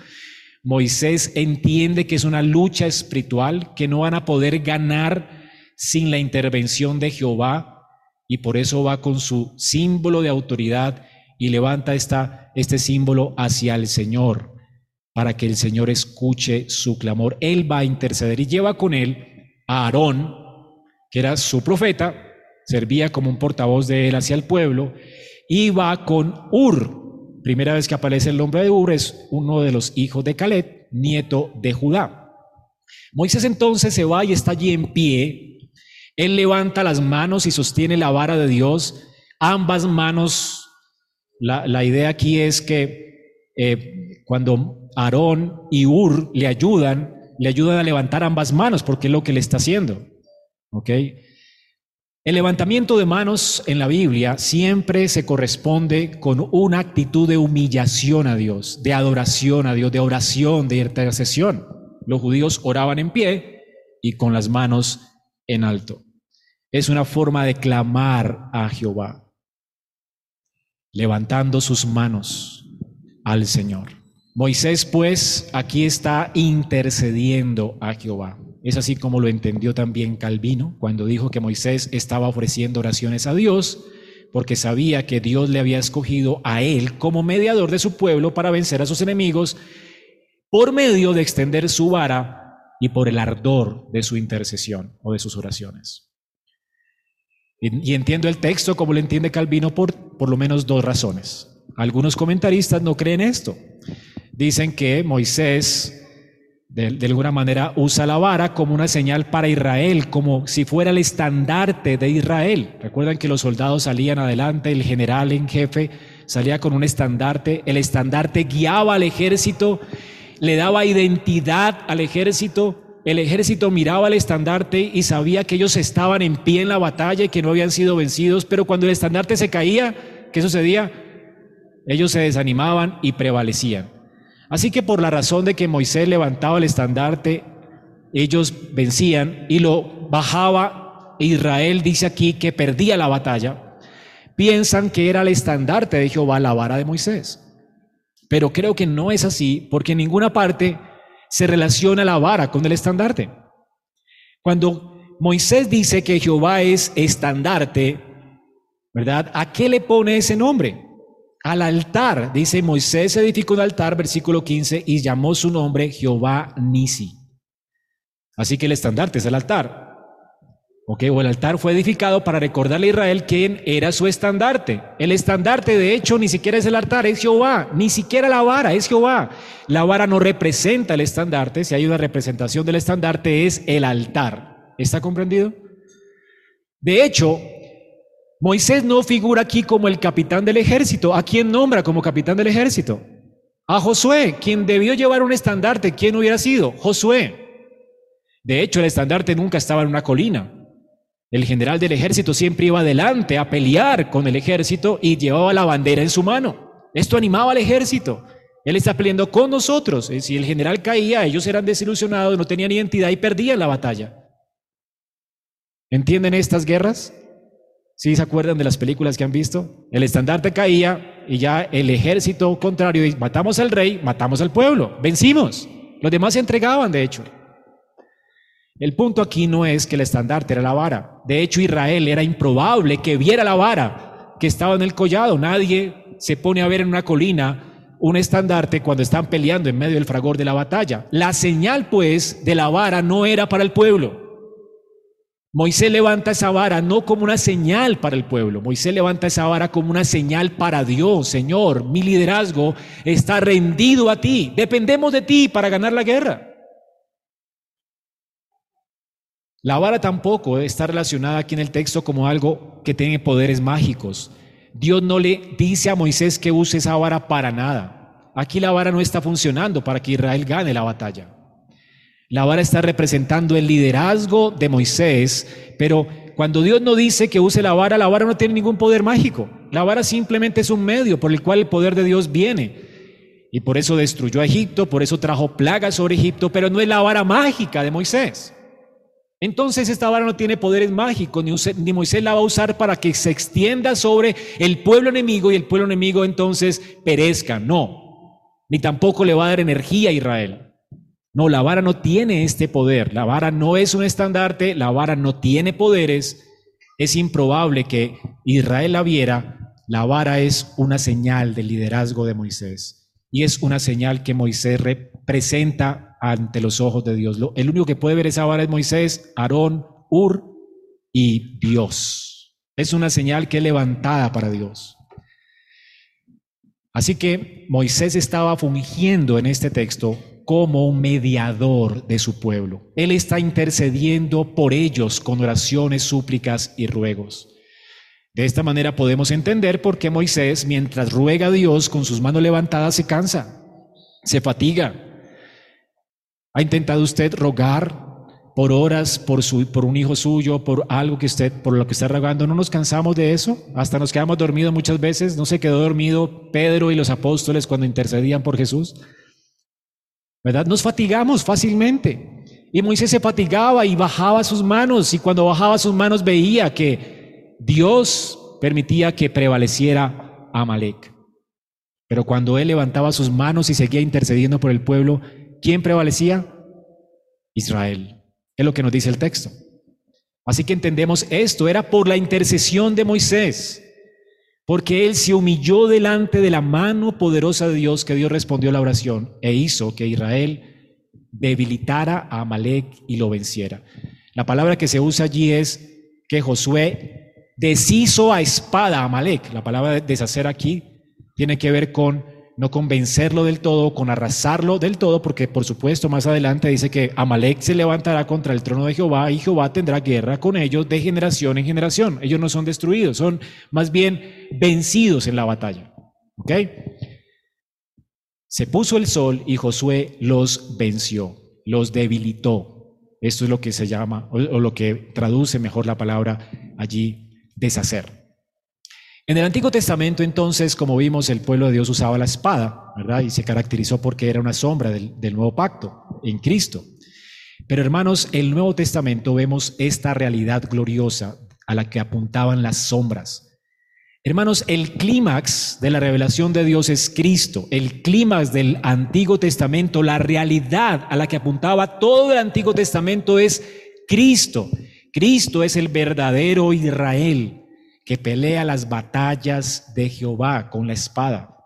Moisés entiende que es una lucha espiritual, que no van a poder ganar sin la intervención de Jehová, y por eso va con su símbolo de autoridad y levanta esta, este símbolo hacia el Señor para que el Señor escuche su clamor. Él va a interceder y lleva con él a Aarón, que era su profeta, servía como un portavoz de él hacia el pueblo, y va con Ur. Primera vez que aparece el nombre de Ur es uno de los hijos de Caleb, nieto de Judá. Moisés entonces se va y está allí en pie Él levanta las manos y sostiene la vara de Dios, ambas manos. La, idea aquí es que eh, cuando Aarón y Ur le ayudan, le ayudan a levantar ambas manos, porque es lo que le está haciendo. ¿Ok? El levantamiento de manos en la Biblia siempre se corresponde con una actitud de humillación a Dios, de adoración a Dios, de oración, de intercesión. Los judíos oraban en pie y con las manos en alto. Es una forma de clamar a Jehová, levantando sus manos al Señor. Moisés pues aquí está intercediendo a Jehová. Es así como lo entendió también Calvino cuando dijo que Moisés estaba ofreciendo oraciones a Dios porque sabía que Dios le había escogido a él como mediador de su pueblo para vencer a sus enemigos por medio de extender su vara y por el ardor de su intercesión o de sus oraciones. Y, entiendo el texto como lo entiende Calvino por por lo menos dos razones. Algunos comentaristas no creen esto. Dicen que Moisés de, alguna manera usa la vara como una señal para Israel, como si fuera el estandarte de Israel. Recuerdan que los soldados salían adelante, el general en jefe salía con un estandarte, el estandarte guiaba al ejército, le daba identidad al ejército, el ejército miraba al estandarte y sabía que ellos estaban en pie en la batalla y que no habían sido vencidos, pero cuando el estandarte se caía, ¿qué sucedía? Ellos se desanimaban y prevalecían. Así que por la razón de que Moisés levantaba el estandarte, ellos vencían y lo bajaba. Israel dice aquí que perdía la batalla. Piensan que era el estandarte de Jehová la vara de Moisés. Pero creo que no es así porque en ninguna parte se relaciona la vara con el estandarte. Cuando Moisés dice que Jehová es estandarte, ¿verdad? ¿A qué le pone ese nombre? Al altar. Dice, Moisés edificó un altar, versículo 15, y llamó su nombre Jehová Nisi. Así que el estandarte es el altar. ¿Ok? O el altar fue edificado para recordarle a Israel quién era su estandarte. El estandarte, de hecho, ni siquiera es el altar, es Jehová. Ni siquiera la vara, es Jehová. La vara no representa el estandarte. Si hay una representación del estandarte, es el altar. ¿Está comprendido? De hecho, Moisés no figura aquí como el capitán del ejército. ¿A quién nombra como capitán del ejército? A Josué, quien debió llevar un estandarte. ¿Quién hubiera sido? Josué. De hecho, el estandarte nunca estaba en una colina. El general del ejército siempre iba adelante a pelear con el ejército y llevaba la bandera en su mano. Esto animaba al ejército. Él está peleando con nosotros. Si el general caía, ellos eran desilusionados, no tenían identidad y perdían la batalla. ¿Entienden estas guerras? ¿Sí se acuerdan de las películas que han visto? El estandarte caía y ya el ejército contrario, matamos al rey, matamos al pueblo, vencimos. Los demás se entregaban, de hecho. El punto aquí no es que el estandarte era la vara. De hecho, Israel era improbable que viera la vara que estaba en el collado. Nadie se pone a ver en una colina un estandarte cuando están peleando en medio del fragor de la batalla. La señal, pues, de la vara no era para el pueblo. Moisés levanta esa vara no como una señal para el pueblo, Moisés levanta esa vara como una señal para Dios. Señor, mi liderazgo está rendido a ti, dependemos de ti para ganar la guerra. La vara tampoco está relacionada aquí en el texto como algo que tiene poderes mágicos. Dios no le dice a Moisés que use esa vara para nada. Aquí la vara no está funcionando para que Israel gane la batalla. La vara está representando el liderazgo de Moisés, pero cuando Dios no dice que use la vara, la vara no tiene ningún poder mágico. La vara simplemente es un medio por el cual el poder de Dios viene. Y por eso destruyó a Egipto, por eso trajo plagas sobre Egipto, pero no es la vara mágica de Moisés. Entonces esta vara no tiene poderes mágicos, ni, ni, Moisés la va a usar para que se extienda sobre el pueblo enemigo y el pueblo enemigo entonces perezca. No, ni tampoco le va a dar energía a Israel. No, la vara no tiene este poder. La vara no es un estandarte, la vara no tiene poderes. Es improbable que Israel la viera. La vara es una señal del liderazgo de Moisés. Y es una señal que Moisés representa ante los ojos de Dios. El único que puede ver esa vara es Moisés, Aarón, Ur y Dios. Es una señal que es levantada para Dios. Así que Moisés estaba fungiendo en este texto como un mediador de su pueblo. Él está intercediendo por ellos con oraciones, súplicas y ruegos. De esta manera podemos entender por qué Moisés, mientras ruega a Dios con sus manos levantadas, se cansa, se fatiga. ¿Ha intentado usted rogar por horas por, su, por un hijo suyo, por algo que usted, por lo que está rogando? ¿No nos cansamos de eso? Hasta nos quedamos dormidos muchas veces. ¿No se quedó dormido Pedro y los apóstoles cuando intercedían por Jesús? ¿Verdad? Nos fatigamos fácilmente. Y Moisés se fatigaba y bajaba sus manos y cuando bajaba sus manos veía que Dios permitía que prevaleciera Amalek. Pero cuando él levantaba sus manos y seguía intercediendo por el pueblo, ¿quién prevalecía? Israel. Es lo que nos dice el texto. Así que entendemos esto, era por la intercesión de Moisés, porque él se humilló delante de la mano poderosa de Dios que Dios respondió a la oración e hizo que Israel debilitara a Amalek y lo venciera. La palabra que se usa allí es que Josué deshizo a espada a Amalek. La palabra deshacer aquí tiene que ver con no convencerlo del todo, con arrasarlo del todo, porque por supuesto más adelante dice que Amalek se levantará contra el trono de Jehová y Jehová tendrá guerra con ellos de generación en generación. Ellos no son destruidos, son más bien vencidos en la batalla. ¿Ok? Se puso el sol y Josué los venció, los debilitó. Esto es lo que se llama, o, o lo que traduce mejor la palabra allí deshacer. En el Antiguo Testamento, entonces, como vimos, el pueblo de Dios usaba la espada, ¿verdad? Y se caracterizó porque era una sombra del, nuevo pacto en Cristo. Pero hermanos, en el Nuevo Testamento vemos esta realidad gloriosa a la que apuntaban las sombras. Hermanos, el clímax de la revelación de Dios es Cristo. El clímax del Antiguo Testamento, la realidad a la que apuntaba todo el Antiguo Testamento es Cristo. Cristo es el verdadero Israel que pelea las batallas de Jehová con la espada.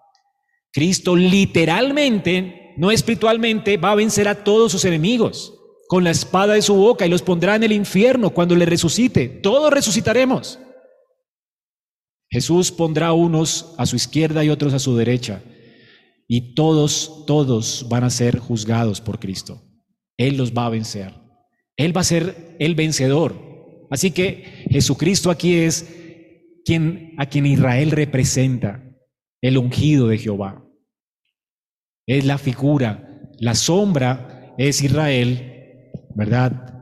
Cristo literalmente, no espiritualmente, va a vencer a todos sus enemigos con la espada de su boca y los pondrá en el infierno cuando le resucite. Todos resucitaremos. Jesús pondrá unos a su izquierda y otros a su derecha. Y todos, todos van a ser juzgados por Cristo. Él los va a vencer. Él va a ser el vencedor. Así que Jesucristo aquí es quien, a quien Israel representa, el ungido de Jehová. Es la figura, la sombra es Israel, ¿verdad?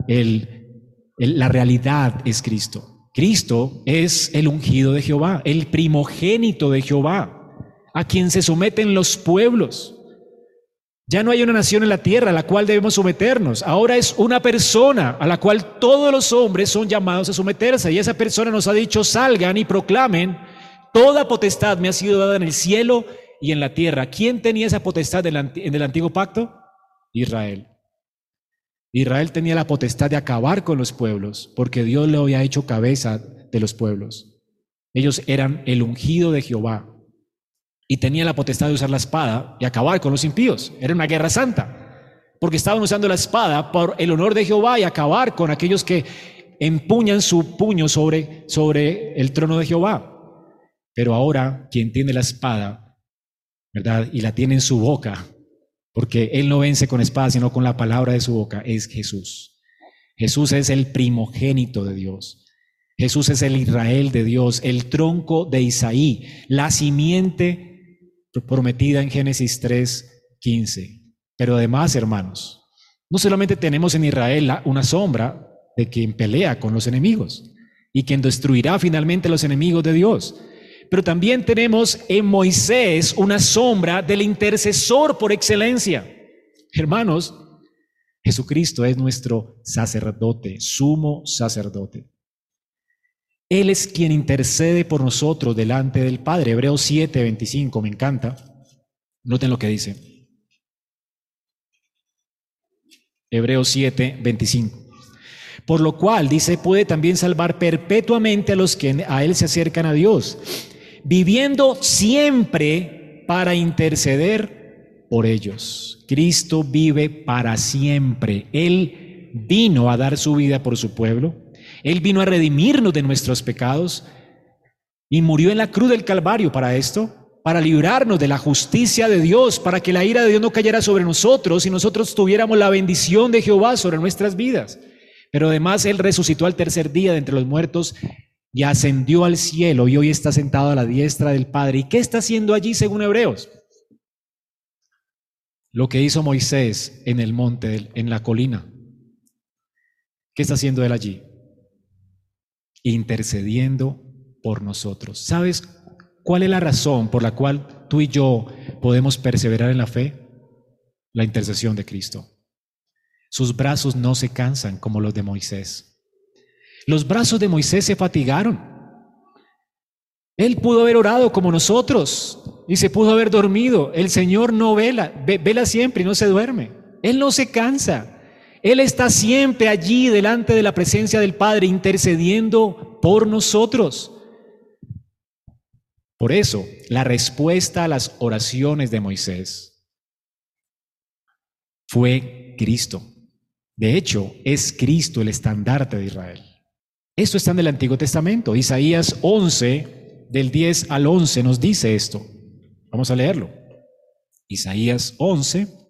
la realidad es Cristo. Cristo es el ungido de Jehová, el primogénito de Jehová, a quien se someten los pueblos. Ya no hay una nación en la tierra a la cual debemos someternos. Ahora es una persona a la cual todos los hombres son llamados a someterse. Y esa persona nos ha dicho, salgan y proclamen, toda potestad me ha sido dada en el cielo y en la tierra. ¿Quién tenía esa potestad en el antiguo pacto? Israel. Israel tenía la potestad de acabar con los pueblos porque Dios le había hecho cabeza de los pueblos. Ellos eran el ungido de Jehová y tenía la potestad de usar la espada y acabar con los impíos. Era una guerra santa, porque estaban usando la espada por el honor de Jehová y acabar con aquellos que empuñan su puño sobre, sobre el trono de Jehová. Pero ahora quien tiene la espada, ¿verdad? Y la tiene en su boca, porque él no vence con espada, sino con la palabra de su boca, es Jesús. Jesús es el primogénito de Dios. Jesús es el Israel de Dios, el tronco de Isaí, la simiente prometida en Génesis 3, 15. Pero además, hermanos, no solamente tenemos en Israel una sombra de quien pelea con los enemigos y quien destruirá finalmente a los enemigos de Dios, pero también tenemos en Moisés una sombra del intercesor por excelencia. Hermanos, Jesucristo es nuestro sacerdote, sumo sacerdote. Él es quien intercede por nosotros delante del Padre. Hebreos 7, 25, me encanta. Noten lo que dice. Hebreos 7, 25. Por lo cual, dice, puede también salvar perpetuamente a los que a Él se acercan a Dios, viviendo siempre para interceder por ellos. Cristo vive para siempre. Él vino a dar su vida por su pueblo. Él vino a redimirnos de nuestros pecados y murió en la cruz del Calvario para esto. para librarnos de la justicia de Dios, para que la ira de Dios no cayera sobre nosotros y nosotros tuviéramos la bendición de Jehová sobre nuestras vidas. Pero además Él resucitó al tercer día de entre los muertos y ascendió al cielo y hoy está sentado a la diestra del Padre. ¿Y qué está haciendo allí según Hebreos? Lo que hizo Moisés en el monte, en la colina. ¿Qué está haciendo él allí? Intercediendo por nosotros. ¿Sabes cuál es la razón por la cual tú y yo podemos perseverar en la fe? La intercesión de Cristo. Sus brazos no se cansan como los de Moisés. Los brazos de Moisés se fatigaron. Él pudo haber orado como nosotros y se pudo haber dormido. El Señor no vela, vela siempre y no se duerme. Él no se cansa. Él está siempre allí delante de la presencia del Padre intercediendo por nosotros. Por eso, la respuesta a las oraciones de Moisés fue Cristo. De hecho, es Cristo el estandarte de Israel. Esto está en el Antiguo Testamento. Isaías 11, del 10 al 11, nos dice esto. Vamos a leerlo. Isaías 11.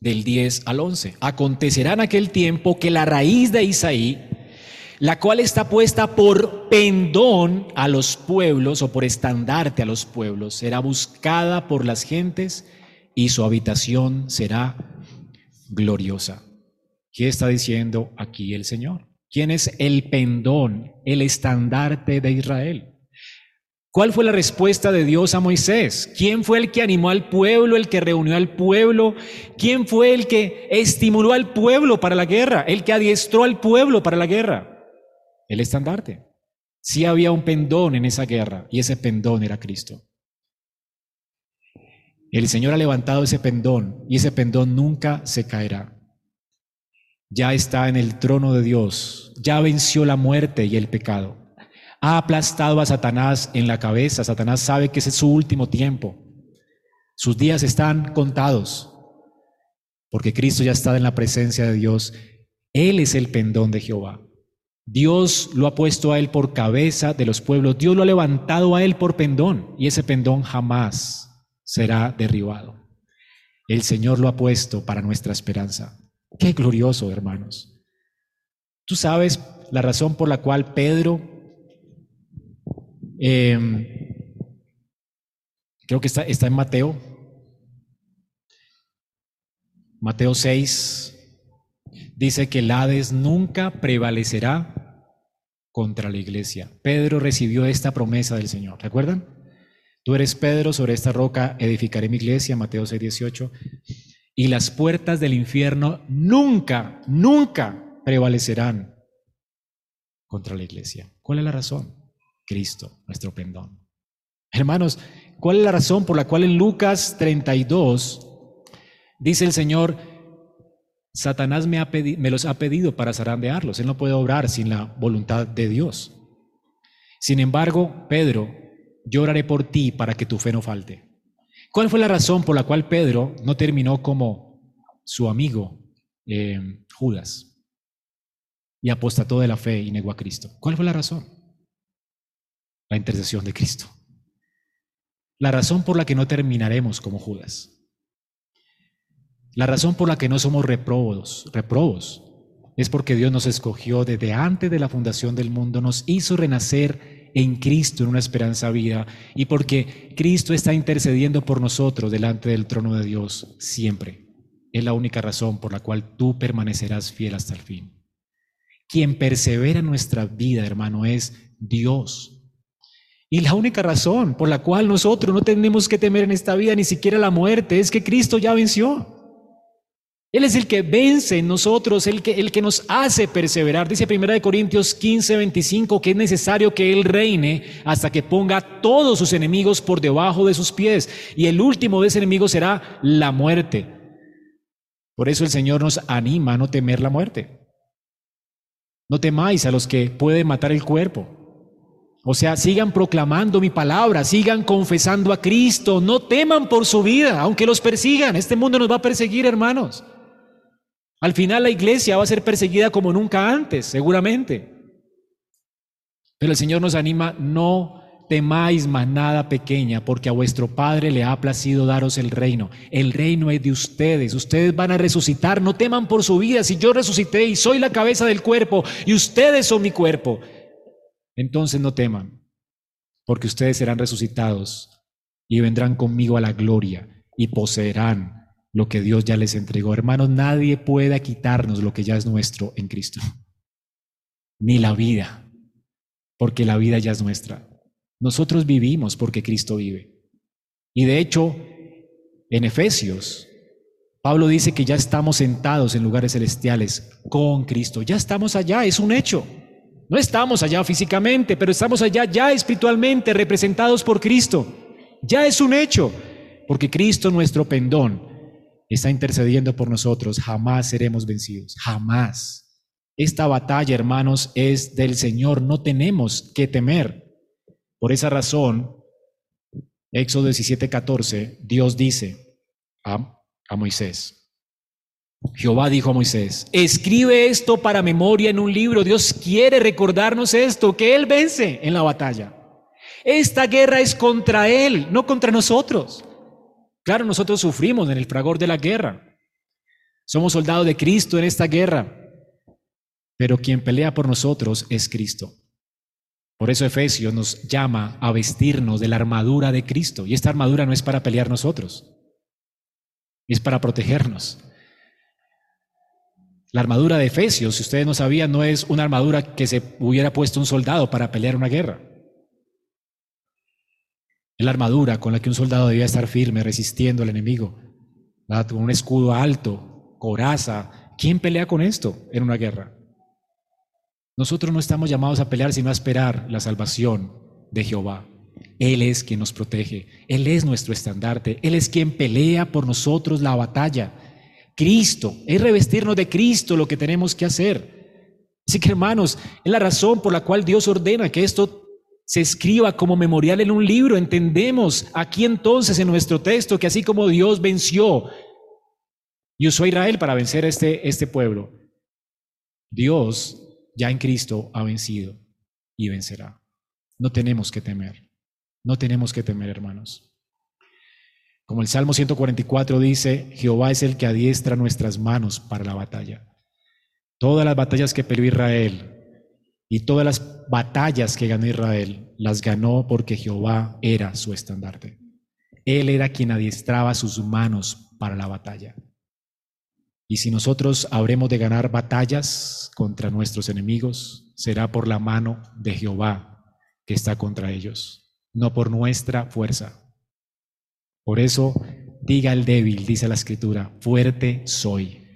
Del 10 al 11. Acontecerá en aquel tiempo que la raíz de Isaí la cual está puesta por pendón a los pueblos o por estandarte a los pueblos, será buscada por las gentes y su habitación será gloriosa. ¿Qué está diciendo aquí el Señor? ¿Quién es el pendón, el estandarte de Israel? ¿Cuál fue la respuesta de Dios a Moisés? ¿Quién fue el que animó al pueblo, el que reunió al pueblo? ¿Quién fue el que estimuló al pueblo para la guerra? El que adiestró al pueblo para la guerra el estandarte. Sí había un pendón en esa guerra y ese pendón era Cristo. El Señor ha levantado ese pendón y ese pendón nunca se caerá. Ya está en el trono de Dios, ya venció la muerte y el pecado. Ha aplastado a Satanás en la cabeza. Satanás sabe que ese es su último tiempo. Sus días están contados porque Cristo ya está en la presencia de Dios. Él es el pendón de Jehová. Dios lo ha puesto a él por cabeza de los pueblos, Dios lo ha levantado a él por pendón y ese pendón jamás será derribado. El Señor lo ha puesto para nuestra esperanza. Qué glorioso, hermanos. Tú sabes la razón por la cual Pedro, em, creo que está, está en Mateo, Mateo 6, dice que el Hades nunca prevalecerá contra la iglesia. Pedro recibió esta promesa del Señor, ¿recuerdan? Tú eres Pedro, sobre esta roca edificaré mi iglesia, Mateo 6, 18, y las puertas del infierno nunca, nunca prevalecerán contra la iglesia. ¿Cuál es la razón? Cristo, nuestro pendón. Hermanos, ¿cuál es la razón por la cual en Lucas 32 dice el Señor, Satanás me, ha me los ha pedido para zarandearlos. Él no puede obrar sin la voluntad de Dios. Sin embargo, Pedro, yo oraré por ti para que tu fe no falte. ¿Cuál fue la razón por la cual Pedro no terminó como su amigo eh, Judas y apostató de la fe y negó a Cristo? ¿Cuál fue la razón? La intercesión de Cristo. La razón por la que no terminaremos como Judas. La razón por la que no somos reprobos, reprobos, es porque Dios nos escogió desde antes de la fundación del mundo, nos hizo renacer en Cristo en una esperanza vida y porque Cristo está intercediendo por nosotros delante del trono de Dios siempre. Es la única razón por la cual tú permanecerás fiel hasta el fin. Quien persevera en nuestra vida, hermano, es Dios. Y la única razón por la cual nosotros no tenemos que temer en esta vida ni siquiera la muerte es que Cristo ya venció. Él es el que vence en nosotros, el que, el que nos hace perseverar. Dice 1 Corintios 15, 25 que es necesario que Él reine hasta que ponga todos sus enemigos por debajo de sus pies. Y el último de ese enemigo será la muerte. Por eso el Señor nos anima a no temer la muerte. No temáis a los que pueden matar el cuerpo. O sea, sigan proclamando mi palabra, sigan confesando a Cristo, no teman por su vida, aunque los persigan. Este mundo nos va a perseguir, hermanos. Al final la iglesia va a ser perseguida como nunca antes, seguramente. Pero el Señor nos anima, no temáis manada pequeña, porque a vuestro Padre le ha placido daros el reino. El reino es de ustedes, ustedes van a resucitar, no teman por su vida. Si yo resucité y soy la cabeza del cuerpo y ustedes son mi cuerpo, entonces no teman, porque ustedes serán resucitados y vendrán conmigo a la gloria y poseerán lo que Dios ya les entregó. Hermanos, nadie puede quitarnos lo que ya es nuestro en Cristo, ni la vida, porque la vida ya es nuestra. Nosotros vivimos porque Cristo vive. Y de hecho, en Efesios, Pablo dice que ya estamos sentados en lugares celestiales con Cristo. Ya estamos allá, es un hecho. No estamos allá físicamente, pero estamos allá ya espiritualmente representados por Cristo. Ya es un hecho, porque Cristo nuestro pendón está intercediendo por nosotros. Jamás seremos vencidos, jamás. Esta batalla, hermanos, es del Señor. No tenemos que temer. Por esa razón, Éxodo 17, 14, Dios dice a, a Moisés, Jehová dijo a Moisés, escribe esto para memoria en un libro. Dios quiere recordarnos esto, que Él vence en la batalla. Esta guerra es contra Él, no contra nosotros. Claro, nosotros sufrimos en el fragor de la guerra. Somos soldados de Cristo en esta guerra. Pero quien pelea por nosotros es Cristo. Por eso Efesios nos llama a vestirnos de la armadura de Cristo. Y esta armadura no es para pelear nosotros, es para protegernos. La armadura de Efesios, si ustedes no sabían, no es una armadura que se hubiera puesto un soldado para pelear una guerra. Es la armadura con la que un soldado debía estar firme, resistiendo al enemigo, con un escudo alto, coraza. ¿Quién pelea con esto en una guerra? Nosotros no estamos llamados a pelear, sino a esperar la salvación de Jehová. Él es quien nos protege, Él es nuestro estandarte, Él es quien pelea por nosotros la batalla. Cristo, es revestirnos de Cristo lo que tenemos que hacer. Así que hermanos, es la razón por la cual Dios ordena que esto se escriba como memorial en un libro. Entendemos aquí entonces en nuestro texto que así como Dios venció y usó a Israel para vencer a este, este pueblo, Dios ya en Cristo ha vencido y vencerá. No tenemos que temer, no tenemos que temer, hermanos. Como el Salmo 144 dice, Jehová es el que adiestra nuestras manos para la batalla. Todas las batallas que peleó Israel y todas las batallas que ganó Israel, las ganó porque Jehová era su estandarte. Él era quien adiestraba sus manos para la batalla. Y si nosotros habremos de ganar batallas contra nuestros enemigos, será por la mano de Jehová que está contra ellos, no por nuestra fuerza. Por eso, diga el débil, dice la escritura, fuerte soy.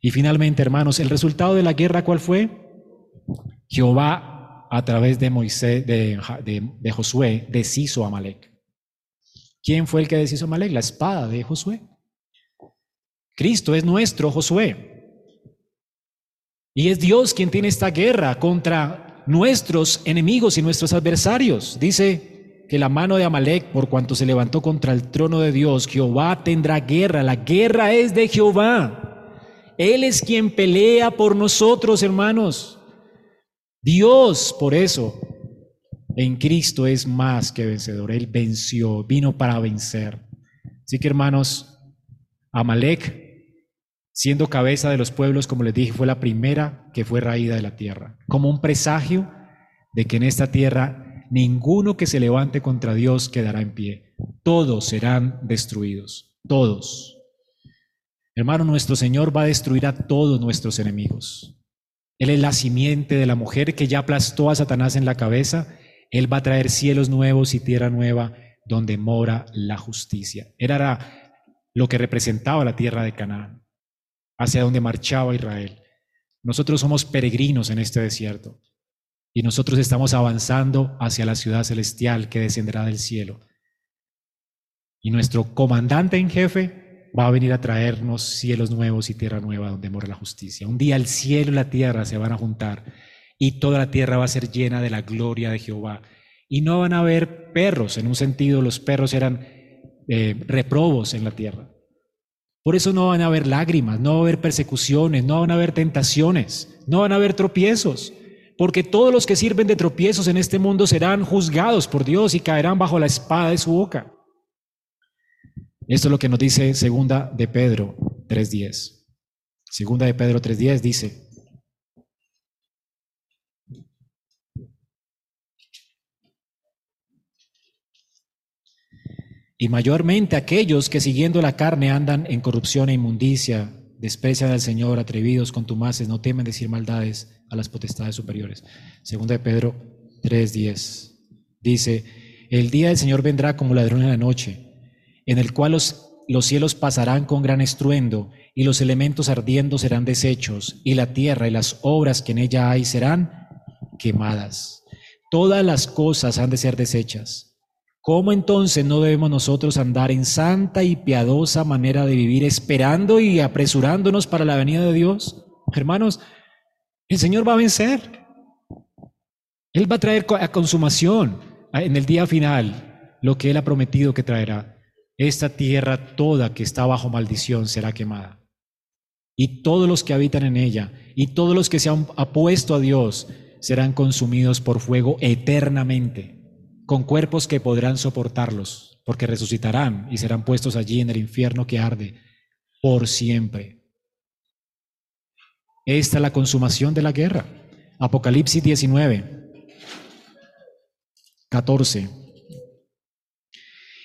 Y finalmente, hermanos, el resultado de la guerra, ¿cuál fue? Jehová, a través de Moisés, de, Josué, deshizo a Amalek. ¿Quién fue el que deshizo a Amalek? La espada de Josué. Cristo es nuestro Josué. Y es Dios quien tiene esta guerra contra nuestros enemigos y nuestros adversarios. Dice que la mano de Amalek, por cuanto se levantó contra el trono de Dios, Jehová tendrá guerra. La guerra es de Jehová. Él es quien pelea por nosotros, hermanos. Dios, por eso, en Cristo es más que vencedor. Él venció, vino para vencer. Así que, hermanos, Amalek siendo cabeza de los pueblos, como les dije, fue la primera que fue raída de la tierra, como un presagio de que en esta tierra ninguno que se levante contra Dios quedará en pie. Todos serán destruidos, todos. Hermano, nuestro Señor va a destruir a todos nuestros enemigos. Él es la simiente de la mujer que ya aplastó a Satanás en la cabeza. Él va a traer cielos nuevos y tierra nueva donde mora la justicia. Era lo que representaba la tierra de Canaán hacia donde marchaba Israel. Nosotros somos peregrinos en este desierto y nosotros estamos avanzando hacia la ciudad celestial que descenderá del cielo. Y nuestro comandante en jefe va a venir a traernos cielos nuevos y tierra nueva donde mora la justicia. Un día el cielo y la tierra se van a juntar y toda la tierra va a ser llena de la gloria de Jehová. Y no van a haber perros, en un sentido los perros eran eh, reprobos en la tierra Por eso no van a haber lágrimas, no va a haber persecuciones, no van a haber tentaciones, no van a haber tropiezos, porque todos los que sirven de tropiezos en este mundo serán juzgados por Dios y caerán bajo la espada de su boca. Esto es lo que nos dice segunda de Pedro 3.10. Segunda de Pedro 3.10 dice, y mayormente aquellos que siguiendo la carne andan en corrupción e inmundicia, desprecian al Señor, atrevidos, contumaces, no temen decir maldades a las potestades superiores. Segunda de Pedro 3:10 dice, el día del Señor vendrá como ladrón en la noche, en el cual los, los cielos pasarán con gran estruendo, y los elementos ardiendo serán deshechos, y la tierra y las obras que en ella hay serán quemadas. Todas las cosas han de ser deshechas ¿Cómo entonces no debemos nosotros andar en santa y piadosa manera de vivir, esperando y apresurándonos para la venida de Dios? Hermanos, el Señor va a vencer. Él va a traer a consumación en el día final lo que Él ha prometido que traerá. Esta tierra toda que está bajo maldición será quemada. Y todos los que habitan en ella y todos los que se han apuesto a Dios serán consumidos por fuego eternamente con cuerpos que podrán soportarlos, porque resucitarán y serán puestos allí en el infierno que arde por siempre. Esta es la consumación de la guerra. Apocalipsis 19, 14.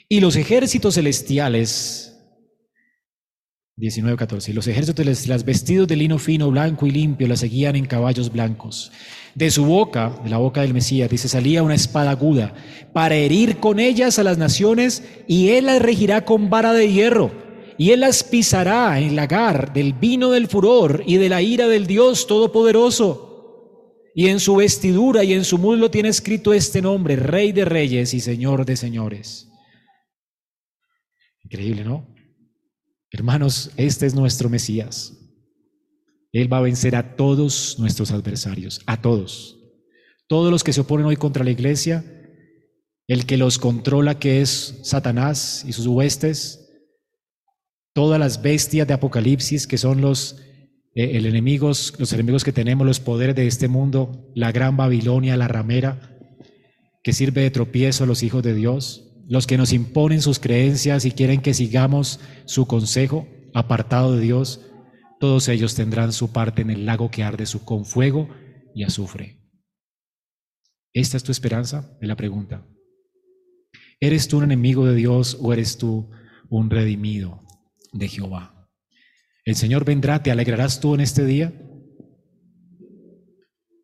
Y los ejércitos celestiales 19.14. Y los ejércitos celestiales vestidos de lino fino, blanco y limpio la seguían en caballos blancos. De su boca, de la boca del Mesías, dice, salía una espada aguda para herir con ellas a las naciones y él las regirá con vara de hierro y él las pisará en lagar del vino del furor y de la ira del Dios Todopoderoso. Y en su vestidura y en su muslo tiene escrito este nombre, Rey de Reyes y Señor de Señores. Increíble, ¿no? Hermanos, este es nuestro Mesías. Él va a vencer a todos nuestros adversarios, a todos. Todos los que se oponen hoy contra la iglesia, el que los controla, que es Satanás y sus huestes, todas las bestias de Apocalipsis, que son los, eh, el enemigos, los enemigos que tenemos, los poderes de este mundo, la gran Babilonia, la ramera, que sirve de tropiezo a los hijos de Dios, los que nos imponen sus creencias y quieren que sigamos su consejo, apartado de Dios, todos ellos tendrán su parte en el lago que arde su con fuego y azufre. ¿Esta es tu esperanza? Es la pregunta. ¿Eres tú un enemigo de Dios o eres tú un redimido de Jehová? ¿El Señor vendrá? ¿Te alegrarás tú en este día?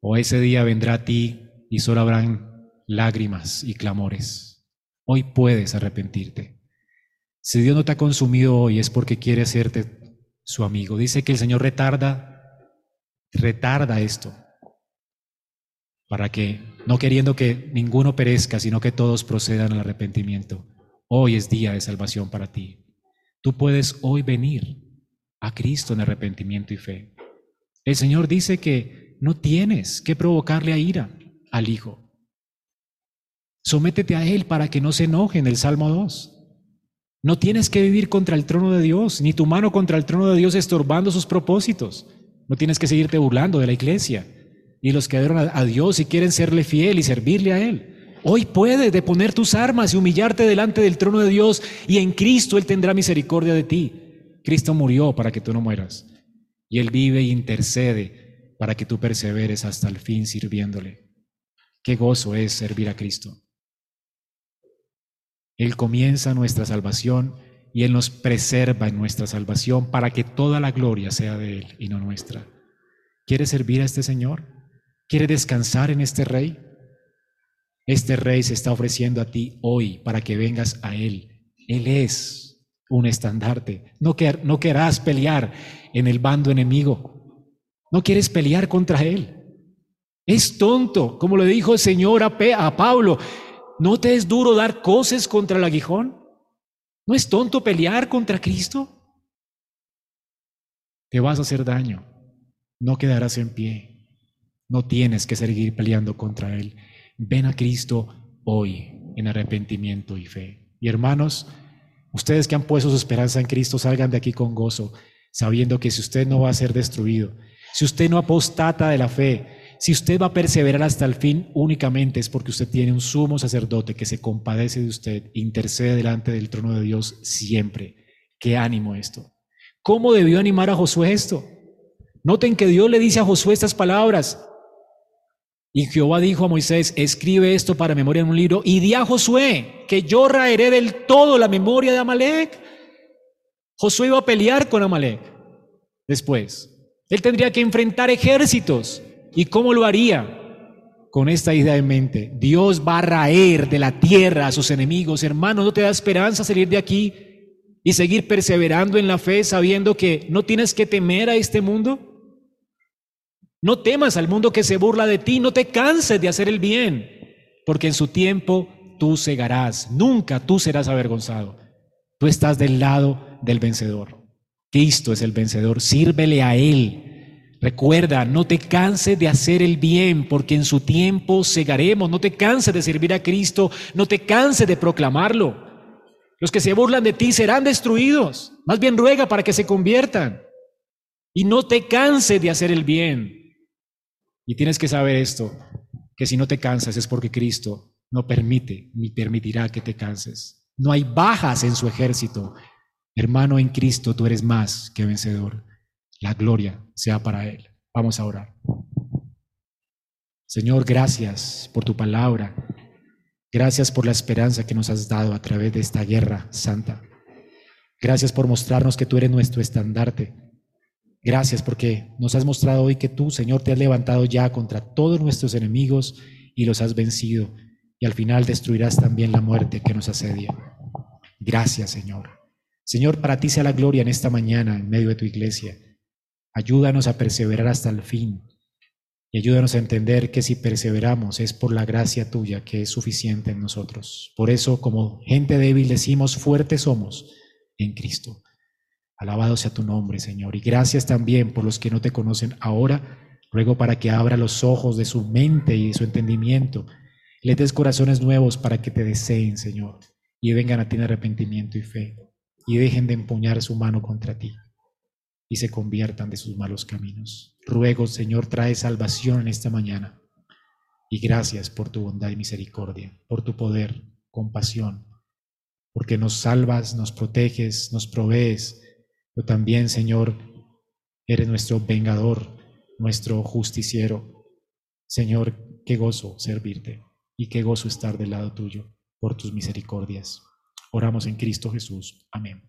¿O ese día vendrá a ti y solo habrán lágrimas y clamores? Hoy puedes arrepentirte. Si Dios no te ha consumido hoy es porque quiere hacerte su amigo. Dice que el Señor retarda, retarda esto, para que, no queriendo que ninguno perezca, sino que todos procedan al arrepentimiento. Hoy es día de salvación para ti. Tú puedes hoy venir a Cristo en arrepentimiento y fe. El Señor dice que no tienes que provocarle a ira al Hijo. Sométete a Él para que no se enoje en el Salmo 2. No tienes que vivir contra el trono de Dios, ni tu mano contra el trono de Dios estorbando sus propósitos. No tienes que seguirte burlando de la iglesia y los que adoran a Dios y quieren serle fiel y servirle a Él. Hoy puedes deponer tus armas y humillarte delante del trono de Dios y en Cristo Él tendrá misericordia de ti. Cristo murió para que tú no mueras y Él vive e intercede para que tú perseveres hasta el fin sirviéndole. Qué gozo es servir a Cristo. Él comienza nuestra salvación y Él nos preserva en nuestra salvación para que toda la gloria sea de Él y no nuestra. ¿Quieres servir a este Señor? ¿Quieres descansar en este Rey? Este Rey se está ofreciendo a ti hoy para que vengas a Él. Él es un estandarte. No, querrás pelear en el bando enemigo. No quieres pelear contra Él. Es tonto, como le dijo el Señor a, a Pablo. ¿No te es duro dar coces contra el aguijón? ¿No es tonto pelear contra Cristo? Te vas a hacer daño. No quedarás en pie. No tienes que seguir peleando contra Él. Ven a Cristo hoy en arrepentimiento y fe. Y hermanos, Ustedes que han puesto su esperanza en Cristo, salgan de aquí con gozo, sabiendo que si usted no va a ser destruido, si usted no apostata de la fe, si usted va a perseverar hasta el fin, únicamente es porque usted tiene un sumo sacerdote que se compadece de usted, intercede delante del trono de Dios siempre. Qué ánimo esto. ¿Cómo debió animar a Josué esto? Noten que Dios le dice a Josué estas palabras. Y Jehová dijo a Moisés, escribe esto para memoria en un libro y di a Josué que yo raeré del todo la memoria de Amalek. Josué iba a pelear con Amalek después. Él tendría que enfrentar ejércitos. ¿Y cómo lo haría? Con esta idea en mente. Dios va a raer de la tierra a sus enemigos. Hermano, ¿no te da esperanza salir de aquí y seguir perseverando en la fe sabiendo que no tienes que temer a este mundo? No temas al mundo que se burla de ti, no te canses de hacer el bien, porque en su tiempo tú cegarás, nunca tú serás avergonzado. Tú estás del lado del vencedor. Cristo es el vencedor, sírvele a Él. Recuerda, no te canses de hacer el bien, porque en su tiempo cegaremos. No te canses de servir a Cristo, no te canses de proclamarlo. Los que se burlan de ti serán destruidos. Más bien ruega para que se conviertan. Y no te canses de hacer el bien. Y tienes que saber esto, que si no te cansas es porque Cristo no permite ni permitirá que te canses. No hay bajas en su ejército. Hermano en Cristo, tú eres más que vencedor. La gloria sea para Él. Vamos a orar. Señor, gracias por tu palabra. Gracias por la esperanza que nos has dado a través de esta guerra santa. Gracias por mostrarnos que tú eres nuestro estandarte Gracias porque nos has mostrado hoy que tú, Señor, te has levantado ya contra todos nuestros enemigos y los has vencido. Y al final destruirás también la muerte que nos asedia. Gracias, Señor. Señor, para ti sea la gloria en esta mañana en medio de tu iglesia. Ayúdanos a perseverar hasta el fin. Y ayúdanos a entender que si perseveramos es por la gracia tuya que es suficiente en nosotros. Por eso, como gente débil, decimos, fuertes somos en Cristo. Alabado sea tu nombre, Señor. Y gracias también por los que no te conocen ahora. Ruego para que abra los ojos de su mente y de su entendimiento. Le des corazones nuevos para que te deseen, Señor. Y vengan a ti en arrepentimiento y fe. Y dejen de empuñar su mano contra ti. Y se conviertan de sus malos caminos. Ruego, Señor, trae salvación en esta mañana. Y gracias por tu bondad y misericordia, por tu poder, compasión, porque nos salvas, nos proteges, nos provees pero también, Señor, eres nuestro vengador, nuestro justiciero. Señor, qué gozo servirte y qué gozo estar del lado tuyo por tus misericordias. Oramos en Cristo Jesús. Amén.